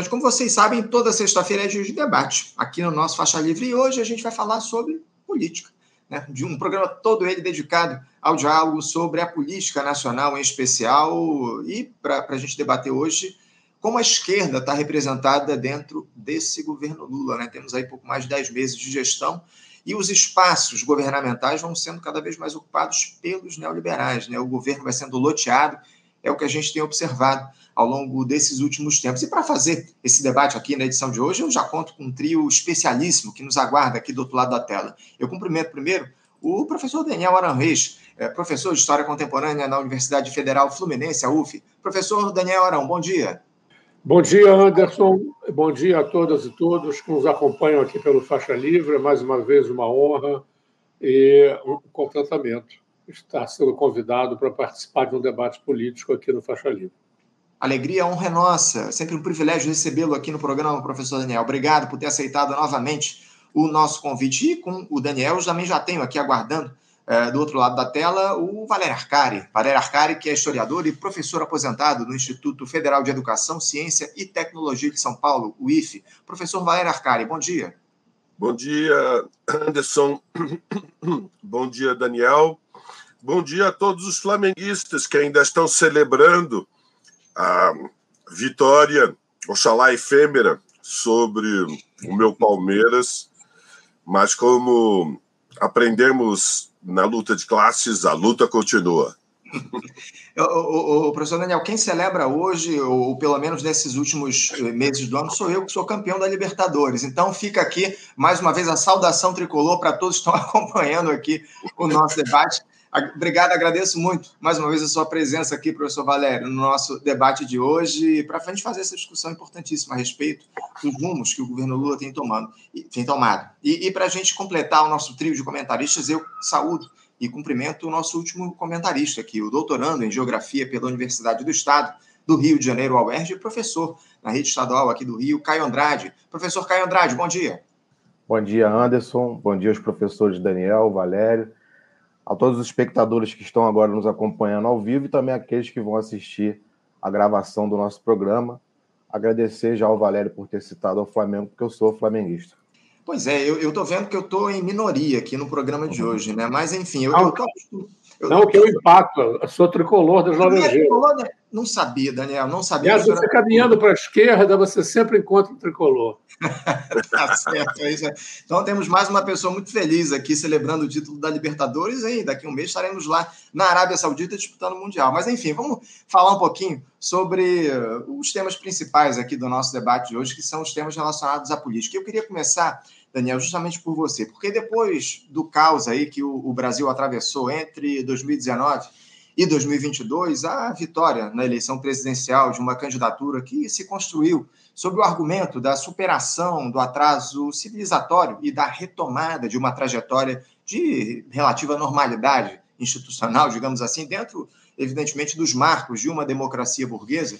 gente, como vocês sabem, toda sexta-feira é dia de debate aqui no nosso Faixa Livre e hoje a gente vai falar sobre política. Né? De um programa todo ele dedicado ao diálogo sobre a política nacional em especial e para a gente debater hoje como a esquerda está representada dentro desse governo Lula. Né? Temos aí pouco mais de 10 meses de gestão e os espaços governamentais vão sendo cada vez mais ocupados pelos neoliberais. Né? O governo vai sendo loteado, é o que a gente tem observado ao longo desses últimos tempos. E para fazer esse debate aqui na edição de hoje, eu já conto com um trio especialíssimo que nos aguarda aqui do outro lado da tela. Eu cumprimento primeiro o professor Daniel Aranrez, é, professor de História Contemporânea na Universidade Federal Fluminense, a UF. Professor Daniel Arão, bom dia. Bom dia, Anderson. Bom dia a todas e todos que nos acompanham aqui pelo Faixa Livre. Mais uma vez, uma honra e um contentamento estar sendo convidado para participar de um debate político aqui no Faixa Livre. Alegria, honra é nossa. Sempre um privilégio recebê-lo aqui no programa, professor Daniel. Obrigado por ter aceitado novamente o nosso convite. E com o Daniel, eu também já tenho aqui aguardando é, do outro lado da tela o Valério Arcari. Valério Arcari, que é historiador e professor aposentado no Instituto Federal de Educação, Ciência e Tecnologia de São Paulo, o IFE. Professor Valério Arcari, bom dia. Bom dia, Anderson. bom dia, Daniel. Bom dia a todos os flamenguistas que ainda estão celebrando a vitória, oxalá efêmera, sobre o meu Palmeiras, mas como aprendemos na luta de classes, a luta continua. o, o, o, professor Daniel, quem celebra hoje, ou pelo menos nesses últimos meses do ano, sou eu que sou campeão da Libertadores. Então fica aqui mais uma vez a saudação tricolor para todos que estão acompanhando aqui o nosso debate. Obrigado, agradeço muito mais uma vez a sua presença aqui, professor Valério, no nosso debate de hoje, para a gente fazer essa discussão importantíssima a respeito dos rumos que o governo Lula tem, tomando, tem tomado. E, e para a gente completar o nosso trio de comentaristas, eu saúdo e cumprimento o nosso último comentarista aqui, o doutorando em Geografia pela Universidade do Estado do Rio de Janeiro, UERJ, e professor na rede estadual aqui do Rio, Caio Andrade. Professor Caio Andrade, bom dia. Bom dia, Anderson. Bom dia aos professores Daniel, Valério a todos os espectadores que estão agora nos acompanhando ao vivo e também aqueles que vão assistir a gravação do nosso programa. Agradecer já ao Valério por ter citado ao Flamengo, porque eu sou flamenguista. Pois é, eu estou vendo que eu estou em minoria aqui no programa de uhum. hoje, né? Mas, enfim, eu, eu, eu, não que eu impacto, eu sou tricolor das Laranjeiras. Não sabia, Daniel, não sabia. Aliás, você caminhando para a esquerda, você sempre encontra o tricolor. tá certo, é isso. Então temos mais uma pessoa muito feliz aqui celebrando o título da Libertadores e daqui a um mês estaremos lá na Arábia Saudita disputando o Mundial. Mas enfim, vamos falar um pouquinho sobre uh, os temas principais aqui do nosso debate de hoje, que são os temas relacionados à política. Eu queria começar, Daniel, justamente por você, porque depois do caos aí que o, o Brasil atravessou entre 2019 e 2022 a vitória na eleição presidencial de uma candidatura que se construiu sob o argumento da superação do atraso civilizatório e da retomada de uma trajetória de relativa normalidade institucional, digamos assim, dentro, evidentemente, dos marcos de uma democracia burguesa,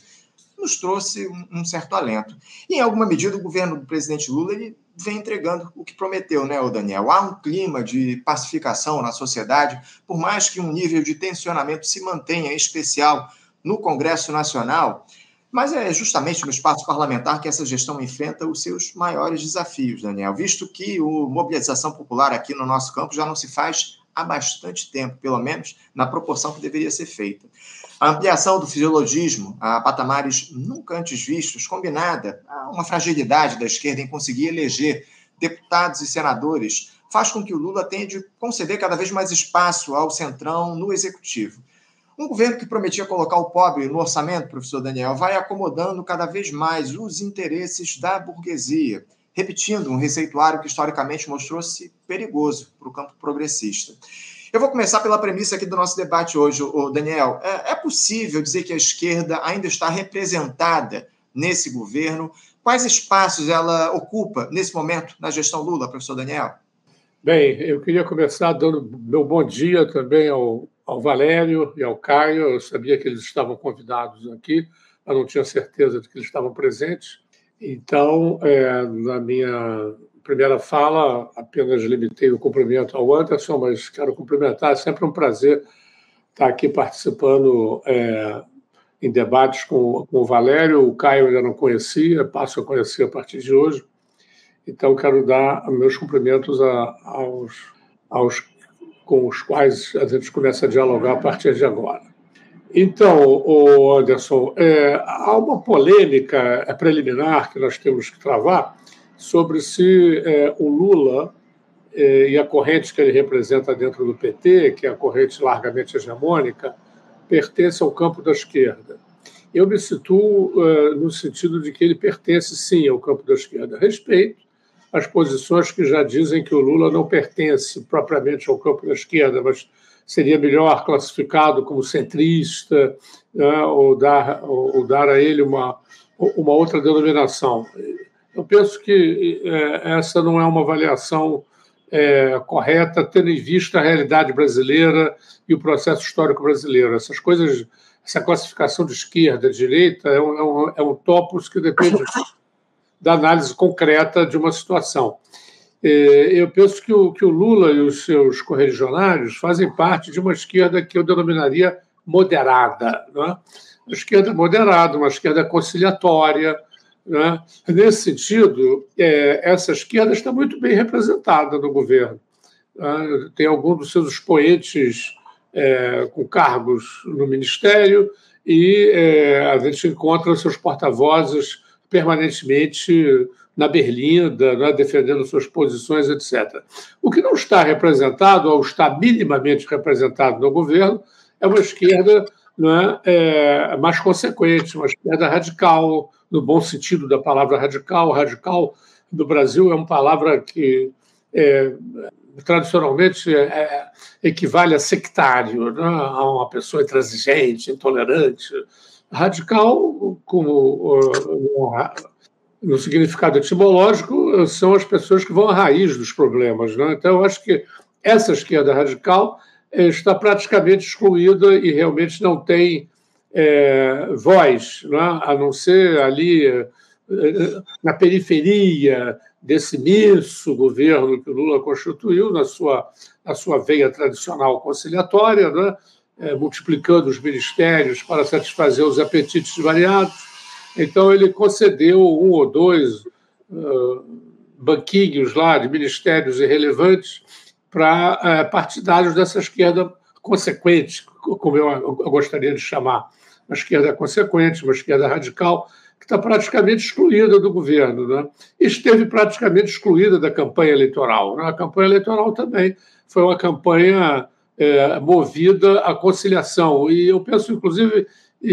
nos trouxe um certo alento. E, em alguma medida, o governo do presidente Lula ele vem entregando o que prometeu, né, Daniel? Há um clima de pacificação na sociedade, por mais que um nível de tensionamento se mantenha em especial no Congresso Nacional, mas é justamente no espaço parlamentar que essa gestão enfrenta os seus maiores desafios, Daniel, visto que a mobilização popular aqui no nosso campo já não se faz há bastante tempo, pelo menos na proporção que deveria ser feita. A ampliação do fisiologismo a patamares nunca antes vistos, combinada a uma fragilidade da esquerda em conseguir eleger deputados e senadores, faz com que o Lula tenha de conceder cada vez mais espaço ao centrão no executivo. Um governo que prometia colocar o pobre no orçamento, professor Daniel, vai acomodando cada vez mais os interesses da burguesia, repetindo um receituário que historicamente mostrou-se perigoso para o campo progressista. Eu vou começar pela premissa aqui do nosso debate hoje, o Daniel. É, é possível dizer que a esquerda ainda está representada nesse governo? Quais espaços ela ocupa nesse momento na gestão Lula, professor Daniel? Bem, eu queria começar dando meu bom dia também ao, ao Valério e ao Caio. Eu sabia que eles estavam convidados aqui, mas não tinha certeza de que eles estavam presentes. Então, é, na minha primeira fala, apenas limitei o cumprimento ao Anderson, mas quero cumprimentar. É sempre um prazer estar aqui participando é, em debates com, com o Valério, o Caio ainda não conhecia, passo a conhecer a partir de hoje. Então, quero dar meus cumprimentos a, aos, aos com os quais a gente começa a dialogar a partir de agora. Então, Anderson, é, há uma polêmica preliminar que nós temos que travar sobre se é, o Lula é, e a corrente que ele representa dentro do PT, que é a corrente largamente hegemônica, pertence ao campo da esquerda. Eu me situo uh, no sentido de que ele pertence, sim, ao campo da esquerda. Respeito as posições que já dizem que o Lula não pertence propriamente ao campo da esquerda, mas seria melhor classificado como centrista né, ou, dar, ou, ou, dar a ele uma, uma outra denominação. Eu penso que é, essa não é uma avaliação é, correta, tendo em vista a realidade brasileira e o processo histórico brasileiro. Essas coisas, essa classificação de esquerda, de direita, é um, é um, é um topos que depende da análise concreta de uma situação. É, eu penso que o, que o Lula e os seus correligionários fazem parte de uma esquerda que eu denominaria moderada. Né? Uma esquerda moderada, uma esquerda conciliatória, né? Nesse sentido, é, essa esquerda está muito bem representada no governo. Né? Tem alguns dos seus expoentes é, com cargos no ministério e é, a gente encontra seus porta-vozes permanentemente na berlinda, né, defendendo suas posições, etc. O que não está representado, ou está minimamente representado no governo, é uma esquerda né, é, mais consequente, uma esquerda radical, no bom sentido da palavra radical. Radical no Brasil é uma palavra que é, tradicionalmente é, é equivale a sectário, né? a uma pessoa intransigente, intolerante. Radical, como no significado etimológico, são as pessoas que vão à raiz dos problemas. Né? Então, eu acho que essa esquerda radical está praticamente excluída e realmente não tem é, voz, né? a não ser ali é, na periferia desse imenso governo que o Lula constituiu, na sua, na sua veia tradicional conciliatória, é, multiplicando os ministérios para satisfazer os apetites variados. Então, ele concedeu um ou dois banquinhos lá de ministérios irrelevantes para partidários dessa esquerda consequente, como eu gostaria de chamar uma esquerda consequente, uma esquerda radical, que está praticamente excluída do governo. Né? Esteve praticamente excluída da campanha eleitoral. Né? A campanha eleitoral também foi uma campanha é, movida à conciliação. E eu penso, inclusive,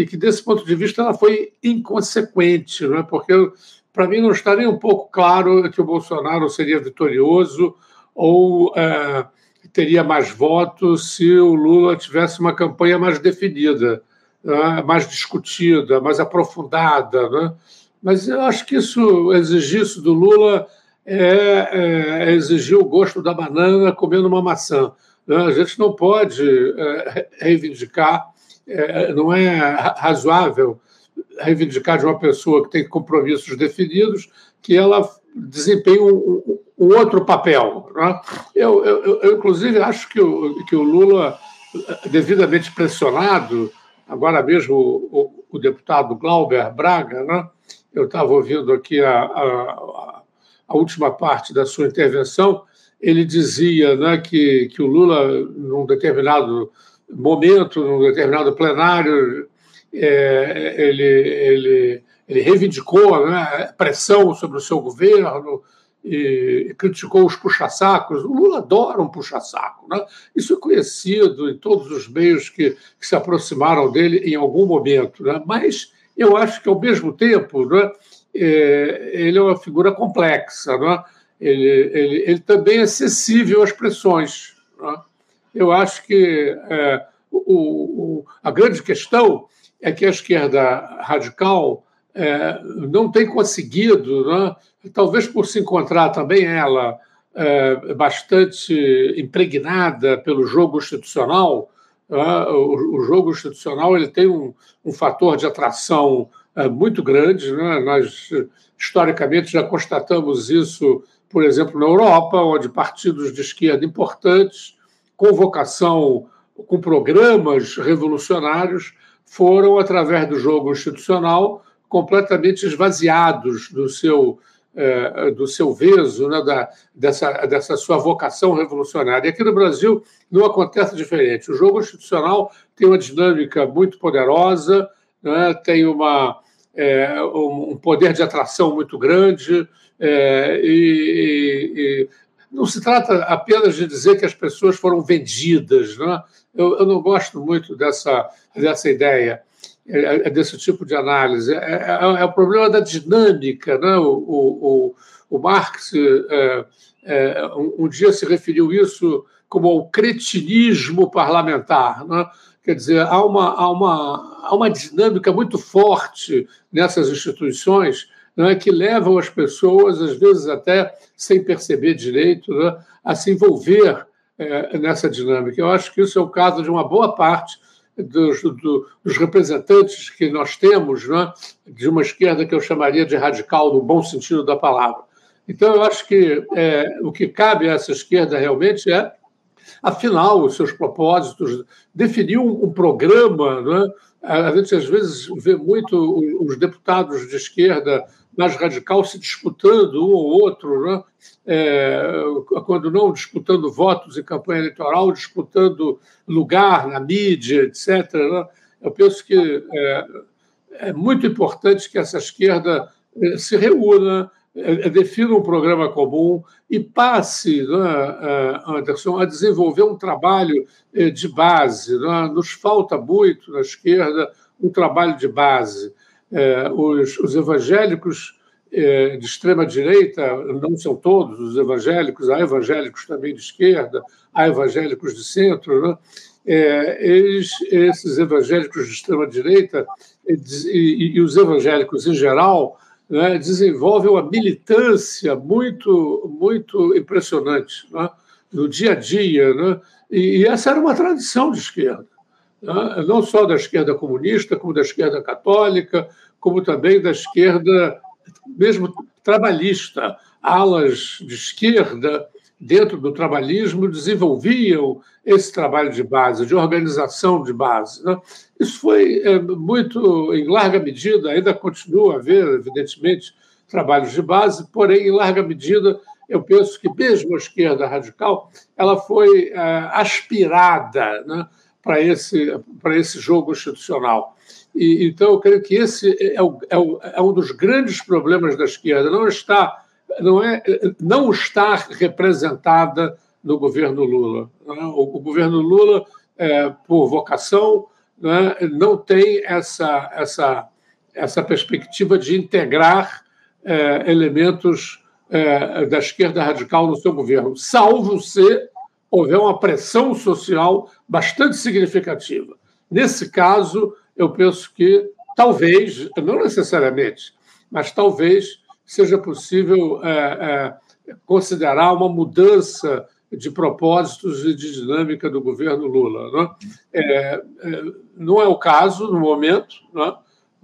que desse ponto de vista ela foi inconsequente, né? porque para mim não está nem um pouco claro que o Bolsonaro seria vitorioso ou é, teria mais votos se o Lula tivesse uma campanha mais definida né, mais discutida, mais aprofundada. Né? Mas eu acho que isso, exigir isso do Lula é, é, é exigir o gosto da banana comendo uma maçã. Né? A gente não pode é, reivindicar, é, não é razoável reivindicar de uma pessoa que tem compromissos definidos que ela desempenhe um, um outro papel. Né? Eu, eu, eu, inclusive, acho que o, que o Lula, devidamente pressionado, Agora mesmo o, o, o deputado Glauber Braga, né? eu estava ouvindo aqui a, a, a, última parte da sua intervenção, ele dizia né, que, que o Lula, num determinado momento, num determinado plenário, é, ele, ele, ele reivindicou né, pressão sobre o seu governo, e criticou os puxa-sacos. O Lula adora um puxa-saco. Né? Isso é conhecido em todos os meios que, que se aproximaram dele em algum momento. Né? Mas eu acho que, ao mesmo tempo, né, é, ele é uma figura complexa. Né? Ele, ele, ele também é acessível às pressões. Né? Eu acho que é, o, o, a grande questão é que a esquerda radical é, não tem conseguido, né, talvez por se encontrar também ela é, bastante impregnada pelo jogo institucional, né, o, o, jogo institucional ele tem um, um fator de atração é, muito grande. Né? Nós, historicamente, já constatamos isso, por exemplo, na Europa, onde partidos de esquerda importantes, com vocação, com programas revolucionários, foram, através do jogo institucional, completamente esvaziados do seu, é, do seu veso, né, da, dessa, dessa sua vocação revolucionária. E aqui no Brasil não acontece diferente. O jogo institucional tem uma dinâmica muito poderosa, né, tem uma, é, um poder de atração muito grande, é, e, e, não se trata apenas de dizer que as pessoas foram vendidas. Né? Eu, eu não gosto muito dessa, dessa ideia, é, é desse tipo de análise. É, é, é, o problema da dinâmica. Né? O, o, o Marx é, é, um, um, dia se referiu isso como o cretinismo parlamentar. Né? Quer dizer, há uma, há, uma, há uma dinâmica muito forte nessas instituições né, que levam as pessoas, às vezes até sem perceber direito, né, a se envolver é, nessa dinâmica. Eu acho que isso é o caso de uma boa parte dos, do, dos representantes que nós temos né, de uma esquerda que eu chamaria de radical, no bom sentido da palavra. Então, eu acho que é, o que cabe a essa esquerda realmente é, afinal, os seus propósitos, definir um, um programa. Né? A gente, às vezes, vê muito os deputados de esquerda mais radical se disputando um ou outro, né? é, quando não disputando votos em campanha eleitoral, disputando lugar na mídia, etc. Né? Eu penso que é, é, muito importante que essa esquerda é, se reúna, é, é, defina um programa comum e passe, né, Anderson, a desenvolver um trabalho de base. Né? Nos falta muito na esquerda um trabalho de base é, os, os, evangélicos é, de extrema direita, não são todos os evangélicos, há evangélicos também de esquerda, há evangélicos de centro, né? é, eles, esses evangélicos de extrema direita e, e, e os evangélicos em geral né, desenvolvem uma militância muito, muito impressionante né, no dia a dia. Né? E, e essa era uma tradição de esquerda? Não só da esquerda comunista, como da esquerda católica, como também da esquerda, mesmo trabalhista. Alas de esquerda, dentro do trabalhismo, desenvolviam esse trabalho de base, de organização de base. Né? Isso foi é, muito, em larga medida, ainda continua a haver, evidentemente, trabalhos de base, porém, em larga medida, eu penso que mesmo a esquerda radical ela foi é, aspirada né, para esse, para esse jogo institucional. E, então, eu creio que esse é, o, é, o, é, um dos grandes problemas da esquerda. Não está, não é, não está representada no governo Lula. É? O, o, governo Lula, é, por vocação, né, não tem essa, essa, essa perspectiva de integrar é, elementos é, da esquerda radical no seu governo, salvo se houver uma pressão social bastante significativa. Nesse caso, eu penso que talvez, não necessariamente, mas talvez seja possível é, é, considerar uma mudança de propósitos e de dinâmica do governo Lula. Né? É, não é o caso no momento, né?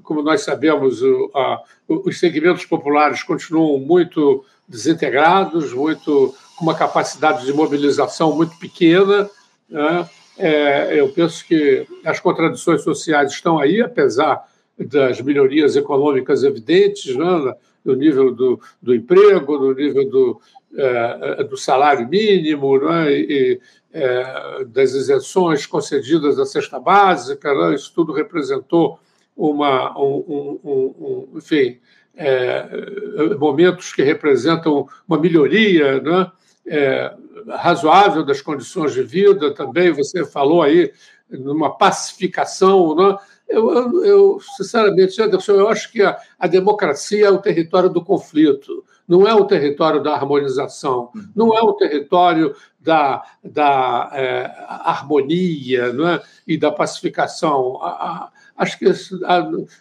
como nós sabemos, o, a, os segmentos populares continuam muito desintegrados, muito com uma capacidade de mobilização muito pequena. Né? É, eu penso que as contradições sociais estão aí, apesar das melhorias econômicas evidentes, né? no nível do, do emprego, no nível do, é, do salário mínimo, né? e, é, das isenções concedidas à cesta básica, né? isso tudo representou uma, um, um, um enfim, é, momentos que representam uma melhoria, né? É, razoável das condições de vida também. Você falou aí numa pacificação. Né? Eu, eu, eu, sinceramente, Anderson, eu acho que a, a, democracia é o território do conflito, não é o território da harmonização, não é o território da, da é, harmonia é? e da pacificação. A, a, acho que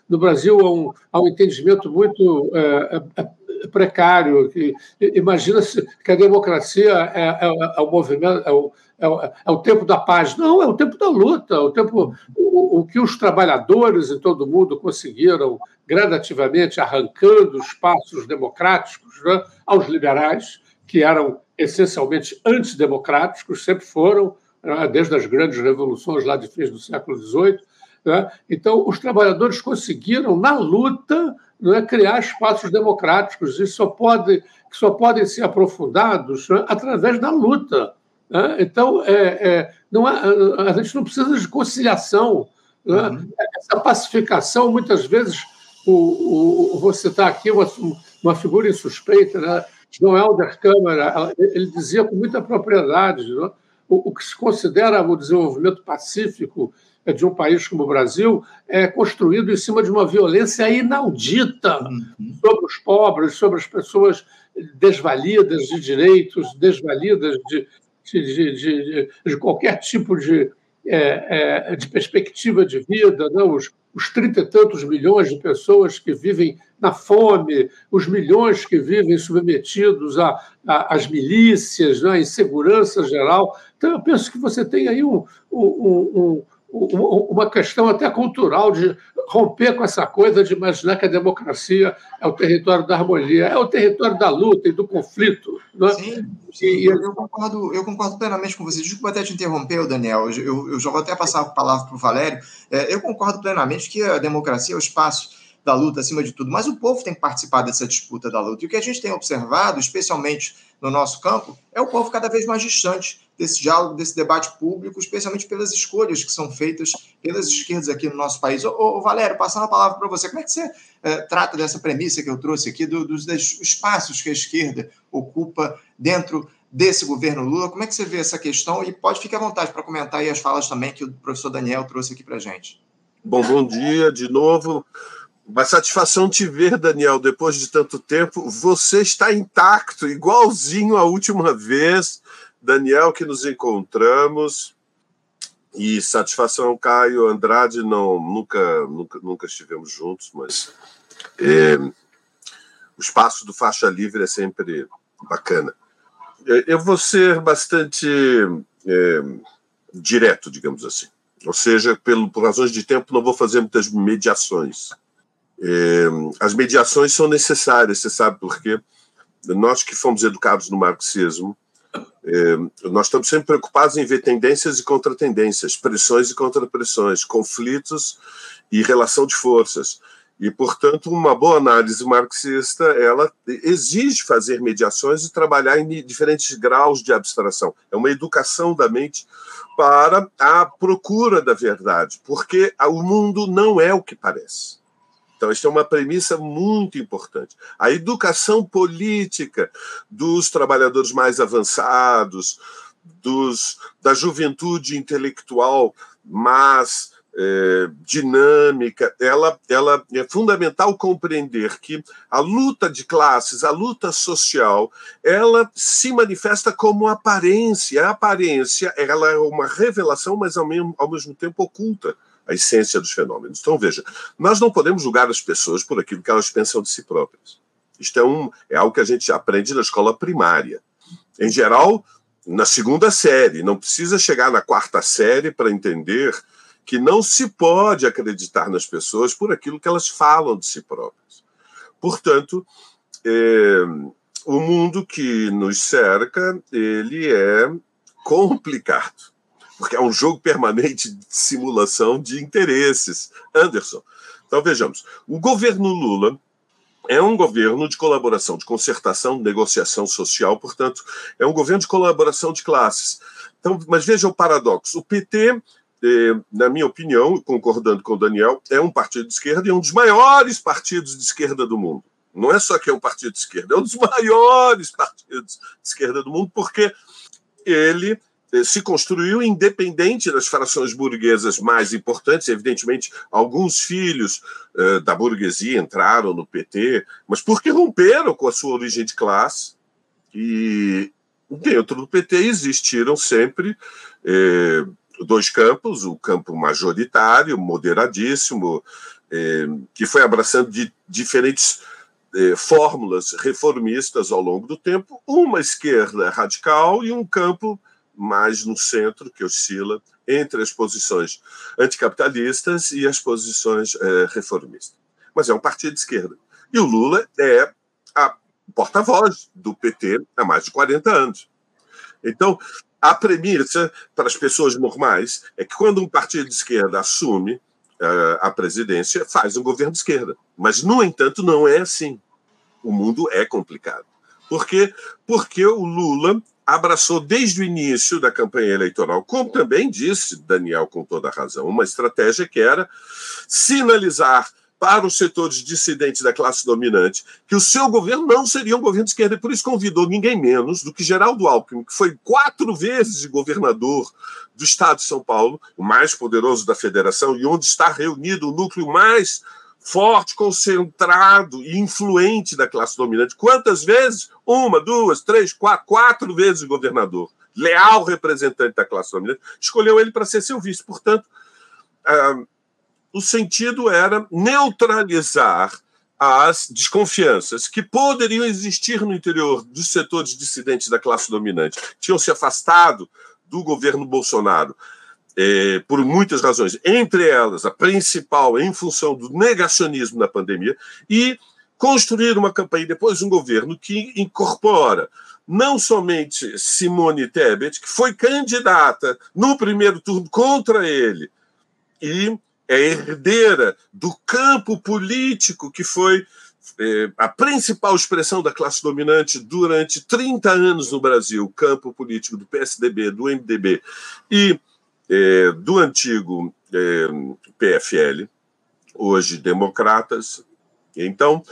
no Brasil há um, há um entendimento muito é, é precário. Imagina se que a democracia é, é, é o movimento, é o, é o, é o, tempo da paz. Não, é o tempo da luta, o tempo o, o que os trabalhadores e todo mundo conseguiram gradativamente arrancando espaços democráticos né, aos liberais, que eram essencialmente antidemocráticos, sempre foram, né, desde as grandes revoluções lá de fins do século XVIII, Né? Então, os trabalhadores conseguiram, na luta, né, criar espaços democráticos e só pode, que só podem ser aprofundados né, através da luta. Né? Então, é, é, não é, a gente não precisa de conciliação. Né? Uhum. Essa pacificação, muitas vezes, o, o, vou citar aqui uma, uma figura insuspeita, né? João Helder Câmara, ele dizia com muita propriedade né? o, o que se considera o desenvolvimento pacífico de um país como o Brasil é construído em cima de uma violência inaudita uhum. sobre os pobres, sobre as pessoas desvalidas de direitos, desvalidas de, de, de, de qualquer tipo de, é, é, de perspectiva de vida, não? Os, os trinta e tantos milhões de pessoas que vivem na fome, os milhões que vivem submetidos às milícias, né, à insegurança geral. Então, eu penso que você tem aí um, um, um, uma questão até cultural de romper com essa coisa de imaginar que a democracia é o território da harmonia, é o território da luta e do conflito. Né? Sim, sim e, eu, concordo, eu concordo plenamente com você. Desculpa até te interromper, Daniel, eu, eu já vou até passar a palavra para o Valério. É, eu concordo plenamente que a democracia é o espaço da luta acima de tudo, mas o povo tem que participar dessa disputa da luta. E o que a gente tem observado, especialmente no nosso campo, é o povo cada vez mais distante desse diálogo, desse debate público, especialmente pelas escolhas que são feitas pelas esquerdas aqui no nosso país. Ô, ô Valério, passando a palavra para você, como é que você é, trata dessa premissa que eu trouxe aqui, do, dos, espaços que a esquerda ocupa dentro desse governo Lula? Como é que você vê essa questão? E pode ficar à vontade para comentar aí as falas também que o professor Daniel trouxe aqui para a gente. Bom, bom dia de novo. Uma satisfação te ver, Daniel, depois de tanto tempo. Você está intacto, igualzinho à última vez, Daniel, que nos encontramos. E satisfação, Caio Andrade, não, nunca, nunca, nunca estivemos juntos, mas é, o espaço do faixa livre é sempre bacana. É, eu vou ser bastante é, direto, digamos assim. Ou seja, pelo, por razões de tempo, não vou fazer muitas mediações. É, as mediações são necessárias, você sabe por quê? Nós que fomos educados no marxismo, nós estamos sempre preocupados em ver tendências e contratendências, pressões e contrapressões, conflitos e relação de forças. E, portanto, uma boa análise marxista ela exige fazer mediações e trabalhar em diferentes graus de abstração. É uma educação da mente para a procura da verdade, porque o mundo não é o que parece. Então, esta é uma premissa muito importante. A educação política dos trabalhadores mais avançados, dos, da juventude intelectual mais é, dinâmica, ela, ela é fundamental compreender que a luta de classes, a luta social, ela se manifesta como aparência. A aparência ela é uma revelação, mas ao mesmo, ao mesmo tempo oculta a essência dos fenômenos. Então, veja, nós não podemos julgar as pessoas por aquilo que elas pensam de si próprias. Isto é, um, é algo que a gente aprende na escola primária. Em geral, na segunda série, não precisa chegar na quarta série para entender que não se pode acreditar nas pessoas por aquilo que elas falam de si próprias. Portanto, é, o mundo que nos cerca, ele é complicado porque é um jogo permanente de simulação de interesses. Anderson. Então, vejamos: o governo Lula é um governo de colaboração, de concertação, de negociação social, portanto, é um governo de colaboração de classes. Então, mas veja o paradoxo: o PT. Eh, na minha opinião, concordando com o Daniel, é um partido de esquerda e um dos maiores partidos de esquerda do mundo. Não é só que é um partido de esquerda, é um dos maiores partidos de esquerda do mundo, porque ele se construiu independente das frações burguesas mais importantes. Evidentemente, alguns filhos uh, da burguesia entraram no PT, mas porque romperam com a sua origem de classe. E dentro do PT existiram sempre eh, dois campos: o campo majoritário, moderadíssimo, eh, que foi abraçando de diferentes eh, fórmulas reformistas ao longo do tempo, uma esquerda radical e um campo mais no centro, que oscila entre as posições anticapitalistas e as posições é, reformistas. Mas é um partido de esquerda. E o Lula é a porta-voz do PT há mais de 40 anos. Então, a premissa para as pessoas normais é que quando um partido de esquerda assume a presidência, faz um governo de esquerda. Mas, no entanto, não é assim. O mundo é complicado. Por quê? Porque o Lula abraçou desde o início da campanha eleitoral, como também disse Daniel com toda razão, uma estratégia que era sinalizar para os setores dissidentes da classe dominante que o seu governo não seria um governo de esquerda, e por isso convidou ninguém menos do que Geraldo Alckmin, que foi quatro vezes governador do estado de São Paulo, o mais poderoso da federação, e onde está reunido o núcleo mais forte, concentrado e influente da classe dominante. Quantas vezes? Uma, duas, três, quatro, quatro vezes governador, leal representante da classe dominante, escolheu ele para ser seu vice. Portanto, uh, o sentido era neutralizar as desconfianças que poderiam existir no interior dos setores dissidentes da classe dominante, tinham se afastado do governo Bolsonaro é, por muitas razões, entre elas a principal em função do negacionismo na pandemia, e construir uma campanha depois um governo que incorpora não somente Simone Tebet, que foi candidata no primeiro turno contra ele, e é herdeira do campo político que foi é, a principal expressão da classe dominante durante 30 anos no Brasil, campo político do PSDB, do MDB e é, do antigo é, PFL, hoje democratas. Então,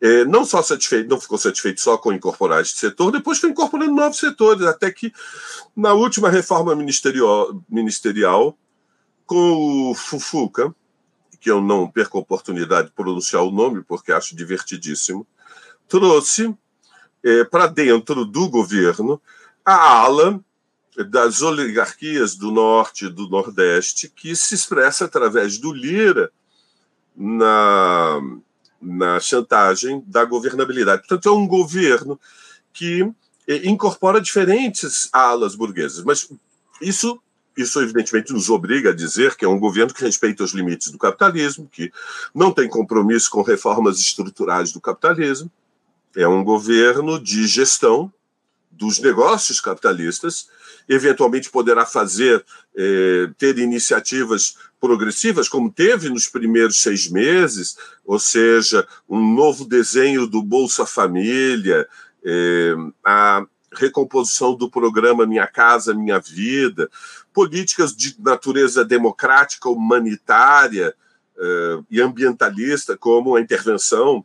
é, não só satisfeito, não ficou satisfeito só com incorporar este setor, depois foi incorporando novos setores, até que na última reforma ministerial, ministerial com o Fufuca, que eu não perco a oportunidade de pronunciar o nome, porque acho divertidíssimo, trouxe é, para dentro do governo a ala das oligarquias do Norte e do Nordeste, que se expressa através do Lira na, na chantagem da governabilidade. Portanto, é um governo que é, incorpora diferentes alas burguesas, mas isso isso, evidentemente, nos obriga a dizer que é um governo que respeita os limites do capitalismo, que não tem compromisso com reformas estruturais do capitalismo. É um governo de gestão dos negócios capitalistas, eventualmente poderá fazer, eh, ter iniciativas progressivas, como teve nos primeiros seis meses, ou seja, um novo desenho do Bolsa Família, eh, a recomposição do programa Minha Casa Minha Vida, políticas de natureza democrática, humanitária uh, e ambientalista, como a intervenção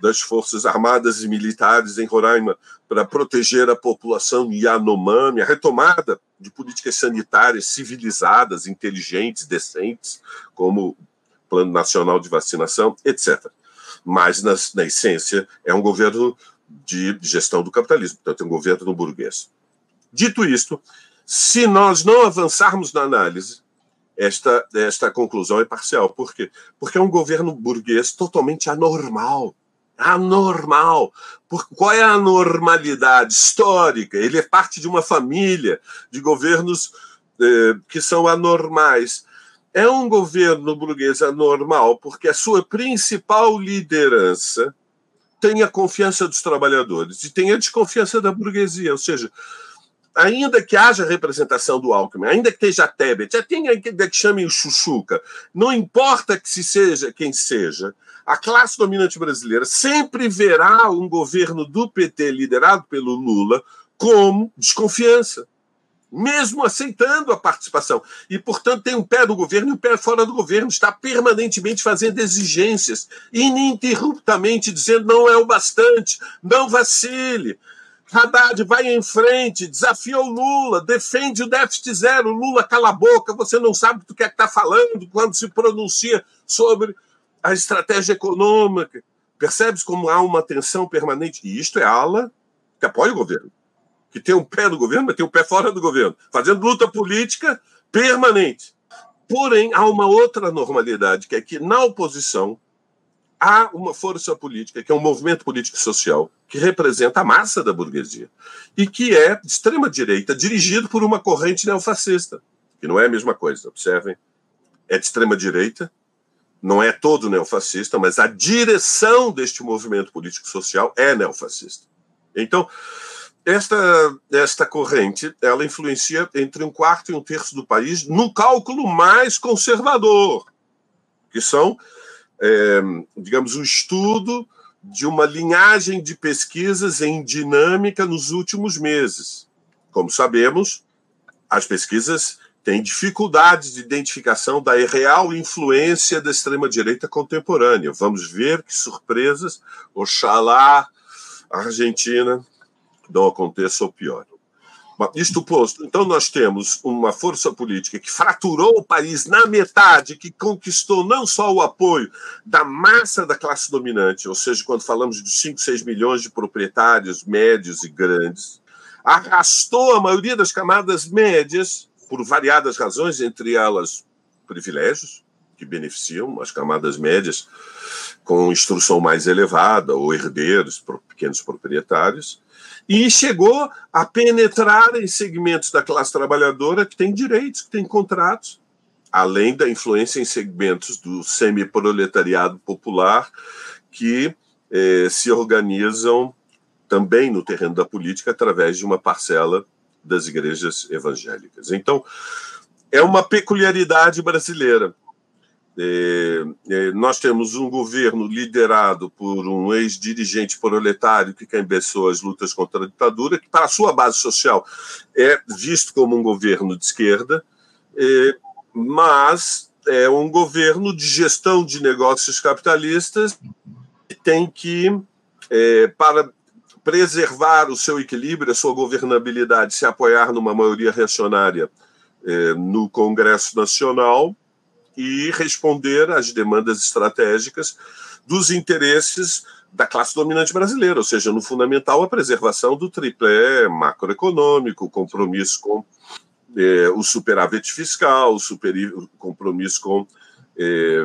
das Forças Armadas e Militares em Roraima para proteger a população Yanomami, a retomada de políticas sanitárias civilizadas, inteligentes, decentes, como o Plano Nacional de Vacinação, etc. Mas, na, na essência, é um governo de gestão do capitalismo, portanto, é um governo burguês. Dito isto, se nós não avançarmos na análise, esta, esta conclusão é parcial. Por quê? Porque é um governo burguês totalmente anormal. Anormal. Por, qual é a normalidade histórica? Ele é parte de uma família de governos eh, que são anormais. É um governo burguês anormal porque a sua principal liderança tem a confiança dos trabalhadores e tem a desconfiança da burguesia. Ou seja, ainda que haja representação do Alckmin, ainda que esteja a Tebet, tem que chamem o Chuchuca, não importa que se seja quem seja, a classe dominante brasileira sempre verá um governo do PT liderado pelo Lula como desconfiança, mesmo aceitando a participação. E, portanto, tem um pé do governo e um pé fora do governo, está permanentemente fazendo exigências, ininterruptamente dizendo não é o bastante, não vacile, Haddad vai em frente, desafia o Lula, defende o déficit zero. Lula cala a boca, você não sabe do que é está falando quando se pronuncia sobre a estratégia econômica. Percebes como há uma tensão permanente? E isto é ala que apoia o governo, que tem um pé no governo, mas tem um pé fora do governo, fazendo luta política permanente. Porém, há uma outra normalidade, que é que na oposição há uma força política, que é um movimento político social, que representa a massa da burguesia, e que é de extrema-direita, dirigido por uma corrente neofascista, que não é a mesma coisa, observem. É de extrema-direita, não é todo neofascista, mas a direção deste movimento político social é neofascista. Então, esta, esta corrente ela influencia entre um quarto e um terço do país no cálculo mais conservador que são, é, digamos, o estudo de uma linhagem de pesquisas em dinâmica nos últimos meses. Como sabemos, as pesquisas têm dificuldades de identificação da real influência da extrema-direita contemporânea. Vamos ver que surpresas, oxalá a Argentina não aconteça o pior. Isto posto, então nós temos uma força política que fraturou o país na metade, que conquistou não só o apoio da massa da classe dominante, ou seja, quando falamos de 5, 6 milhões de proprietários médios e grandes, arrastou a maioria das camadas médias, por variadas razões, entre elas privilégios, que beneficiam as camadas médias com instrução mais elevada, ou herdeiros, pequenos proprietários, e chegou a penetrar em segmentos da classe trabalhadora que têm direitos, que têm contratos, além da influência em segmentos do semi-proletariado popular que eh, se organizam também no terreno da política através de uma parcela das igrejas evangélicas. Então, é uma peculiaridade brasileira. É, é, nós temos um governo liderado por um ex-dirigente proletário que cabeçou as lutas contra a ditadura, que, para sua base social, é visto como um governo de esquerda, é, mas é um governo de gestão de negócios capitalistas que tem que, é, para preservar o seu equilíbrio, a sua governabilidade, se apoiar numa maioria reacionária é, no Congresso Nacional e responder às demandas estratégicas dos interesses da classe dominante brasileira, ou seja, no fundamental, a preservação do triplé macroeconômico, compromisso com eh, o superávit fiscal, o, super, compromisso com eh,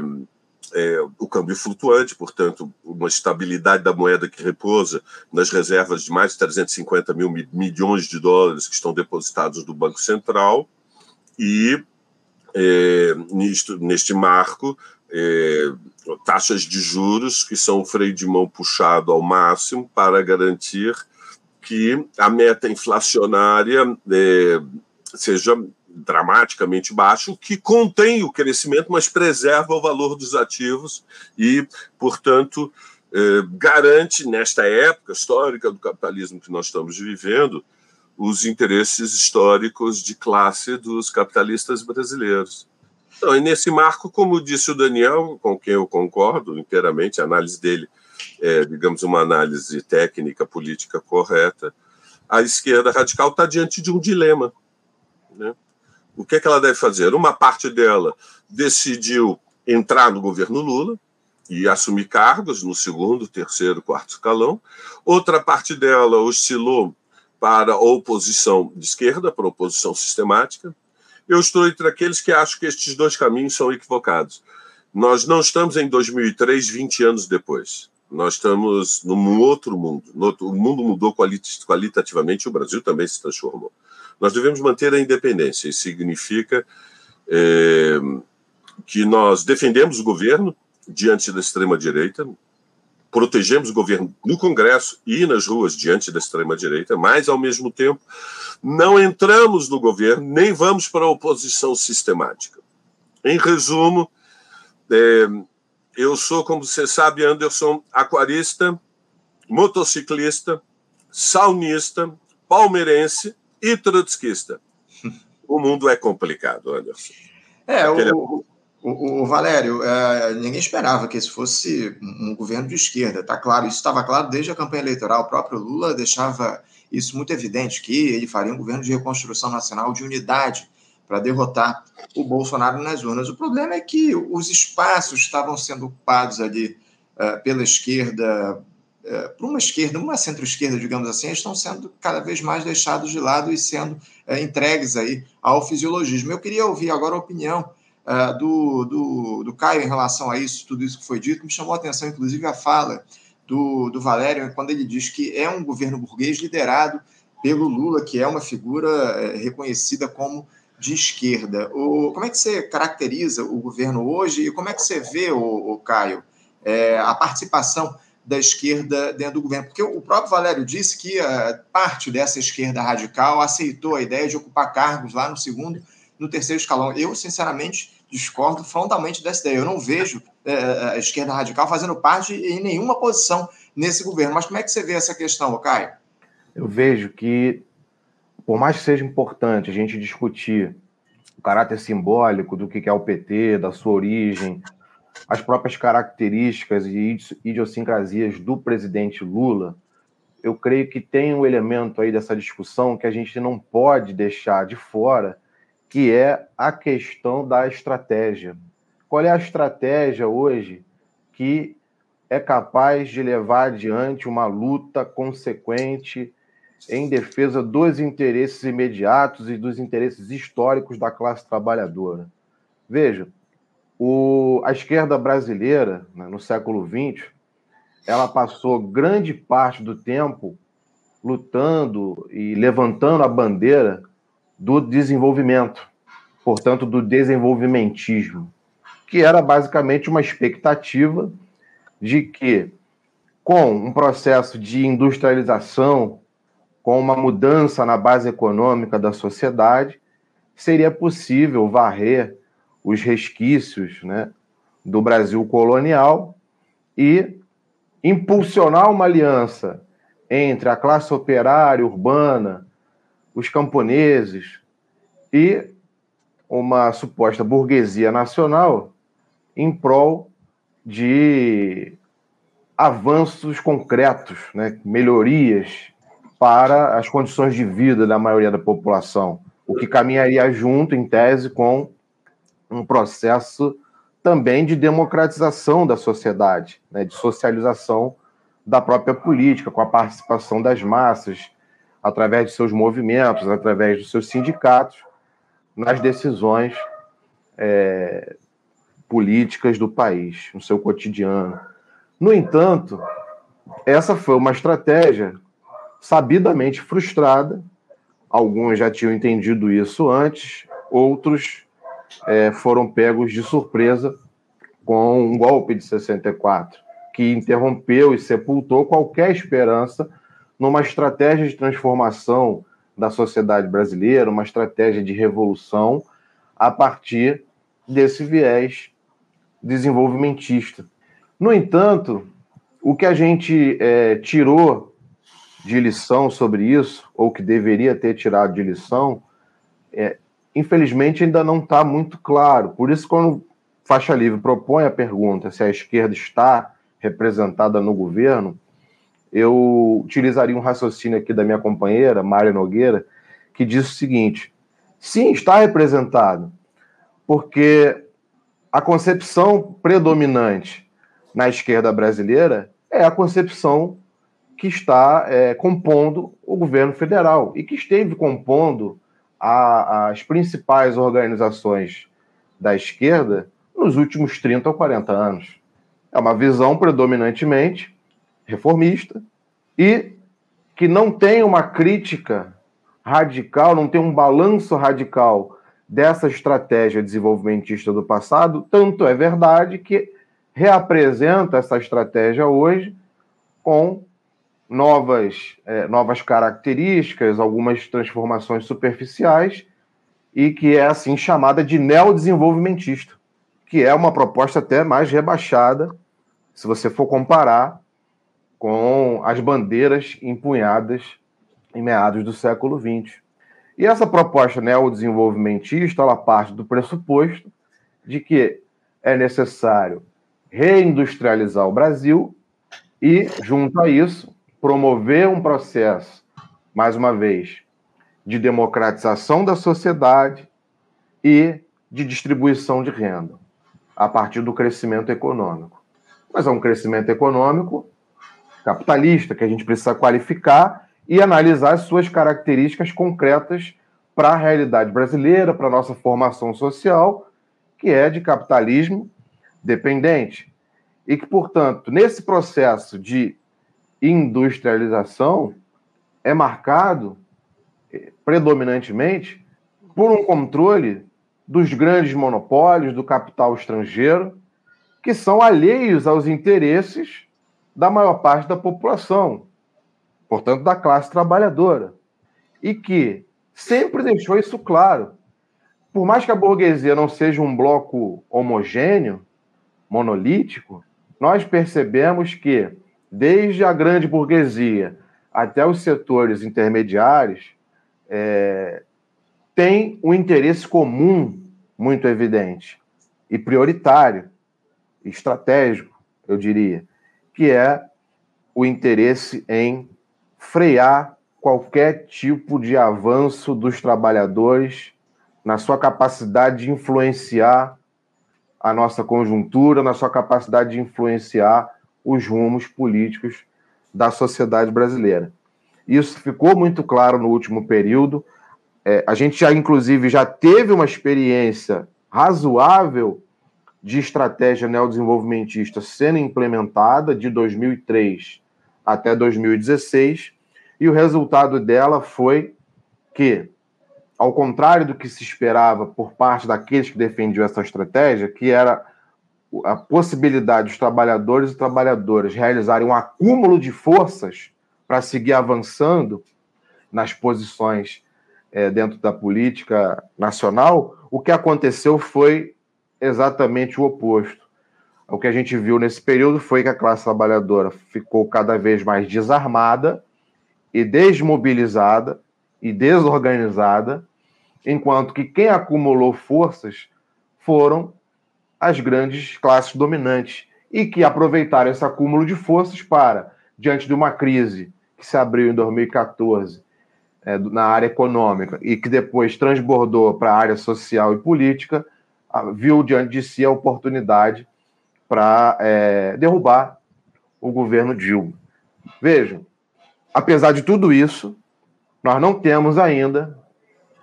eh, o câmbio flutuante, portanto, uma estabilidade da moeda que repousa nas reservas de mais de 350 mil milhões de dólares que estão depositados no Banco Central e é, nisto, neste marco, é, taxas de juros que são o freio de mão puxado ao máximo para garantir que a meta inflacionária é, seja dramaticamente baixa, que contém o crescimento, mas preserva o valor dos ativos e, portanto, é, garante, nesta época histórica do capitalismo que nós estamos vivendo, os interesses históricos de classe dos capitalistas brasileiros. Então, e nesse marco, como disse o Daniel, com quem eu concordo inteiramente, a análise dele é, digamos, uma análise técnica, política correta, a esquerda radical está diante de um dilema. Né? O que, é que ela deve fazer? Uma parte dela decidiu entrar no governo Lula e assumir cargos no segundo, terceiro, quarto escalão. Outra parte dela oscilou para a oposição de esquerda, para a oposição sistemática. Eu estou entre aqueles que acham que estes dois caminhos são equivocados. Nós não estamos em 2003, 20 anos depois. Nós estamos num outro mundo. O mundo mudou qualitativamente, o Brasil também se transformou. Nós devemos manter a independência. Isso significa é, que nós defendemos o governo diante da extrema-direita, protegemos o governo no Congresso e nas ruas diante da extrema-direita, mas, ao mesmo tempo, não entramos no governo nem vamos para a oposição sistemática. Em resumo, é, eu sou, como você sabe, Anderson, aquarista, motociclista, saunista, palmeirense e trotskista. O mundo é complicado, Anderson. É, o, o, o Valério, é, ninguém esperava que esse fosse um governo de esquerda, está claro, isso estava claro desde a campanha eleitoral. O próprio Lula deixava isso muito evidente, que ele faria um governo de reconstrução nacional, de unidade, para derrotar o Bolsonaro nas urnas. O problema é que os espaços estavam sendo ocupados ali é, pela esquerda, é, por uma esquerda, uma centro-esquerda, digamos assim, estão sendo cada vez mais deixados de lado e sendo é, entregues aí ao fisiologismo. Eu queria ouvir agora a opinião uh, do, do, do Caio em relação a isso, tudo isso que foi dito, me chamou a atenção, inclusive, a fala do, do Valério, quando ele diz que é um governo burguês liderado pelo Lula, que é uma figura é, reconhecida como de esquerda. O, como é que você caracteriza o governo hoje e como é que você vê, o, o Caio, é, a participação da esquerda dentro do governo? Porque o próprio Valério disse que uh, parte dessa esquerda radical aceitou a ideia de ocupar cargos lá no segundo no terceiro escalão. Eu, sinceramente, discordo frontalmente dessa ideia. Eu não vejo é, é, a esquerda radical fazendo parte em nenhuma posição nesse governo. Mas como é que você vê essa questão, Caio? Eu vejo que, por mais que seja importante a gente discutir o caráter simbólico do que é o PT, da sua origem, as próprias características e idiosincrasias do presidente Lula, eu creio que tem um elemento aí dessa discussão que a gente não pode deixar de fora, que é a questão da estratégia. Qual é a estratégia hoje que é capaz de levar adiante uma luta consequente em defesa dos interesses imediatos e dos interesses históricos da classe trabalhadora? Veja, o, a esquerda brasileira, né, no século XX, ela passou grande parte do tempo lutando e levantando a bandeira do desenvolvimento, portanto, do desenvolvimentismo, que era basicamente uma expectativa de que, com um processo de industrialização, com uma mudança na base econômica da sociedade, seria possível varrer os resquícios né, do Brasil colonial e impulsionar uma aliança entre a classe operária urbana, os camponeses e uma suposta burguesia nacional em prol de avanços concretos, né, melhorias para as condições de vida da maioria da população, o que caminharia junto, em tese, com um processo também de democratização da sociedade, né, de socialização da própria política, com a participação das massas, através de seus movimentos, através dos seus sindicatos, nas decisões é, políticas do país, no seu cotidiano. No entanto, essa foi uma estratégia sabidamente frustrada. Alguns já tinham entendido isso antes, outros é, foram pegos de surpresa com um golpe de 64, que interrompeu e sepultou qualquer esperança numa estratégia de transformação da sociedade brasileira, uma estratégia de revolução a partir desse viés desenvolvimentista. No entanto, o que a gente é, tirou de lição sobre isso, ou que deveria ter tirado de lição, é, infelizmente, ainda não está muito claro. Por isso, quando Faixa Livre propõe a pergunta se a esquerda está representada no governo, eu utilizaria um raciocínio aqui da minha companheira, Mária Nogueira, que diz o seguinte: sim, está representado, porque a concepção predominante na esquerda brasileira é a concepção que está é, compondo o governo federal e que esteve compondo a, as principais organizações da esquerda nos últimos 30 ou 40 anos. É uma visão predominantemente reformista e que não tem uma crítica radical, não tem um balanço radical dessa estratégia desenvolvimentista do passado. Tanto é verdade que reapresenta essa estratégia hoje com novas, é, novas características, algumas transformações superficiais, e que é assim chamada de neodesenvolvimentista, que é uma proposta até mais rebaixada, se você for comparar com as bandeiras empunhadas em meados do século XX. E essa proposta neodesenvolvimentista, ela parte do pressuposto de que é necessário reindustrializar o Brasil e, junto a isso, promover um processo, mais uma vez, de democratização da sociedade e de distribuição de renda, a partir do crescimento econômico. Mas é um crescimento econômico capitalista que a gente precisa qualificar e analisar as suas características concretas para a realidade brasileira, para a nossa formação social, que é de capitalismo dependente. E que, portanto, nesse processo de industrialização é marcado eh, predominantemente por um controle dos grandes monopólios do capital estrangeiro, que são alheios aos interesses da maior parte da população, portanto, da classe trabalhadora, e que sempre deixou isso claro. por mais que a burguesia não seja um bloco homogêneo, monolítico, nós percebemos que, desde a grande burguesia até os setores intermediários, é, tem um interesse comum muito evidente e prioritário, estratégico, eu diria, que é o interesse em frear qualquer tipo de avanço dos trabalhadores na sua capacidade de influenciar a nossa conjuntura, na sua capacidade de influenciar os rumos políticos da sociedade brasileira. Isso ficou muito claro no último período. É, a gente já, inclusive, já teve uma experiência razoável de estratégia neodesenvolvimentista sendo implementada de 2003 até 2016, e o resultado dela foi que, ao contrário do que se esperava por parte daqueles que defendiam essa estratégia, que era a possibilidade dos trabalhadores e trabalhadoras realizarem um acúmulo de forças para seguir avançando nas posições é, dentro da política nacional, o que aconteceu foi exatamente o oposto. O que a gente viu nesse período foi que a classe trabalhadora ficou cada vez mais desarmada e desmobilizada e desorganizada, enquanto que quem acumulou forças foram as grandes classes dominantes e que aproveitaram esse acúmulo de forças para, diante de uma crise que se abriu em 2014 é, na área econômica e que depois transbordou para a área social e política, viu diante de si a oportunidade para é, derrubar o governo Dilma. Vejam, apesar de tudo isso, nós não temos ainda,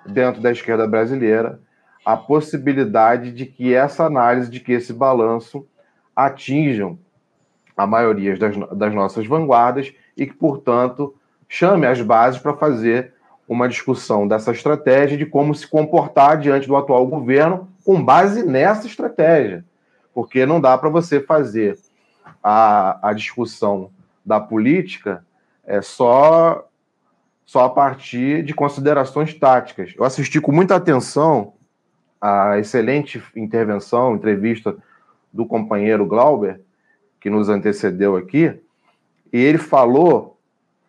dentro da esquerda brasileira, a possibilidade de que essa análise, de que esse balanço atinjam a maioria das, das nossas vanguardas e que, portanto, chame as bases para fazer uma discussão dessa estratégia de como se comportar diante do atual governo com base nessa estratégia. Porque não dá para você fazer a, a discussão da política é, só, só a partir de considerações táticas. Eu assisti com muita atenção a excelente intervenção, entrevista do companheiro Glauber, que nos antecedeu aqui, e ele falou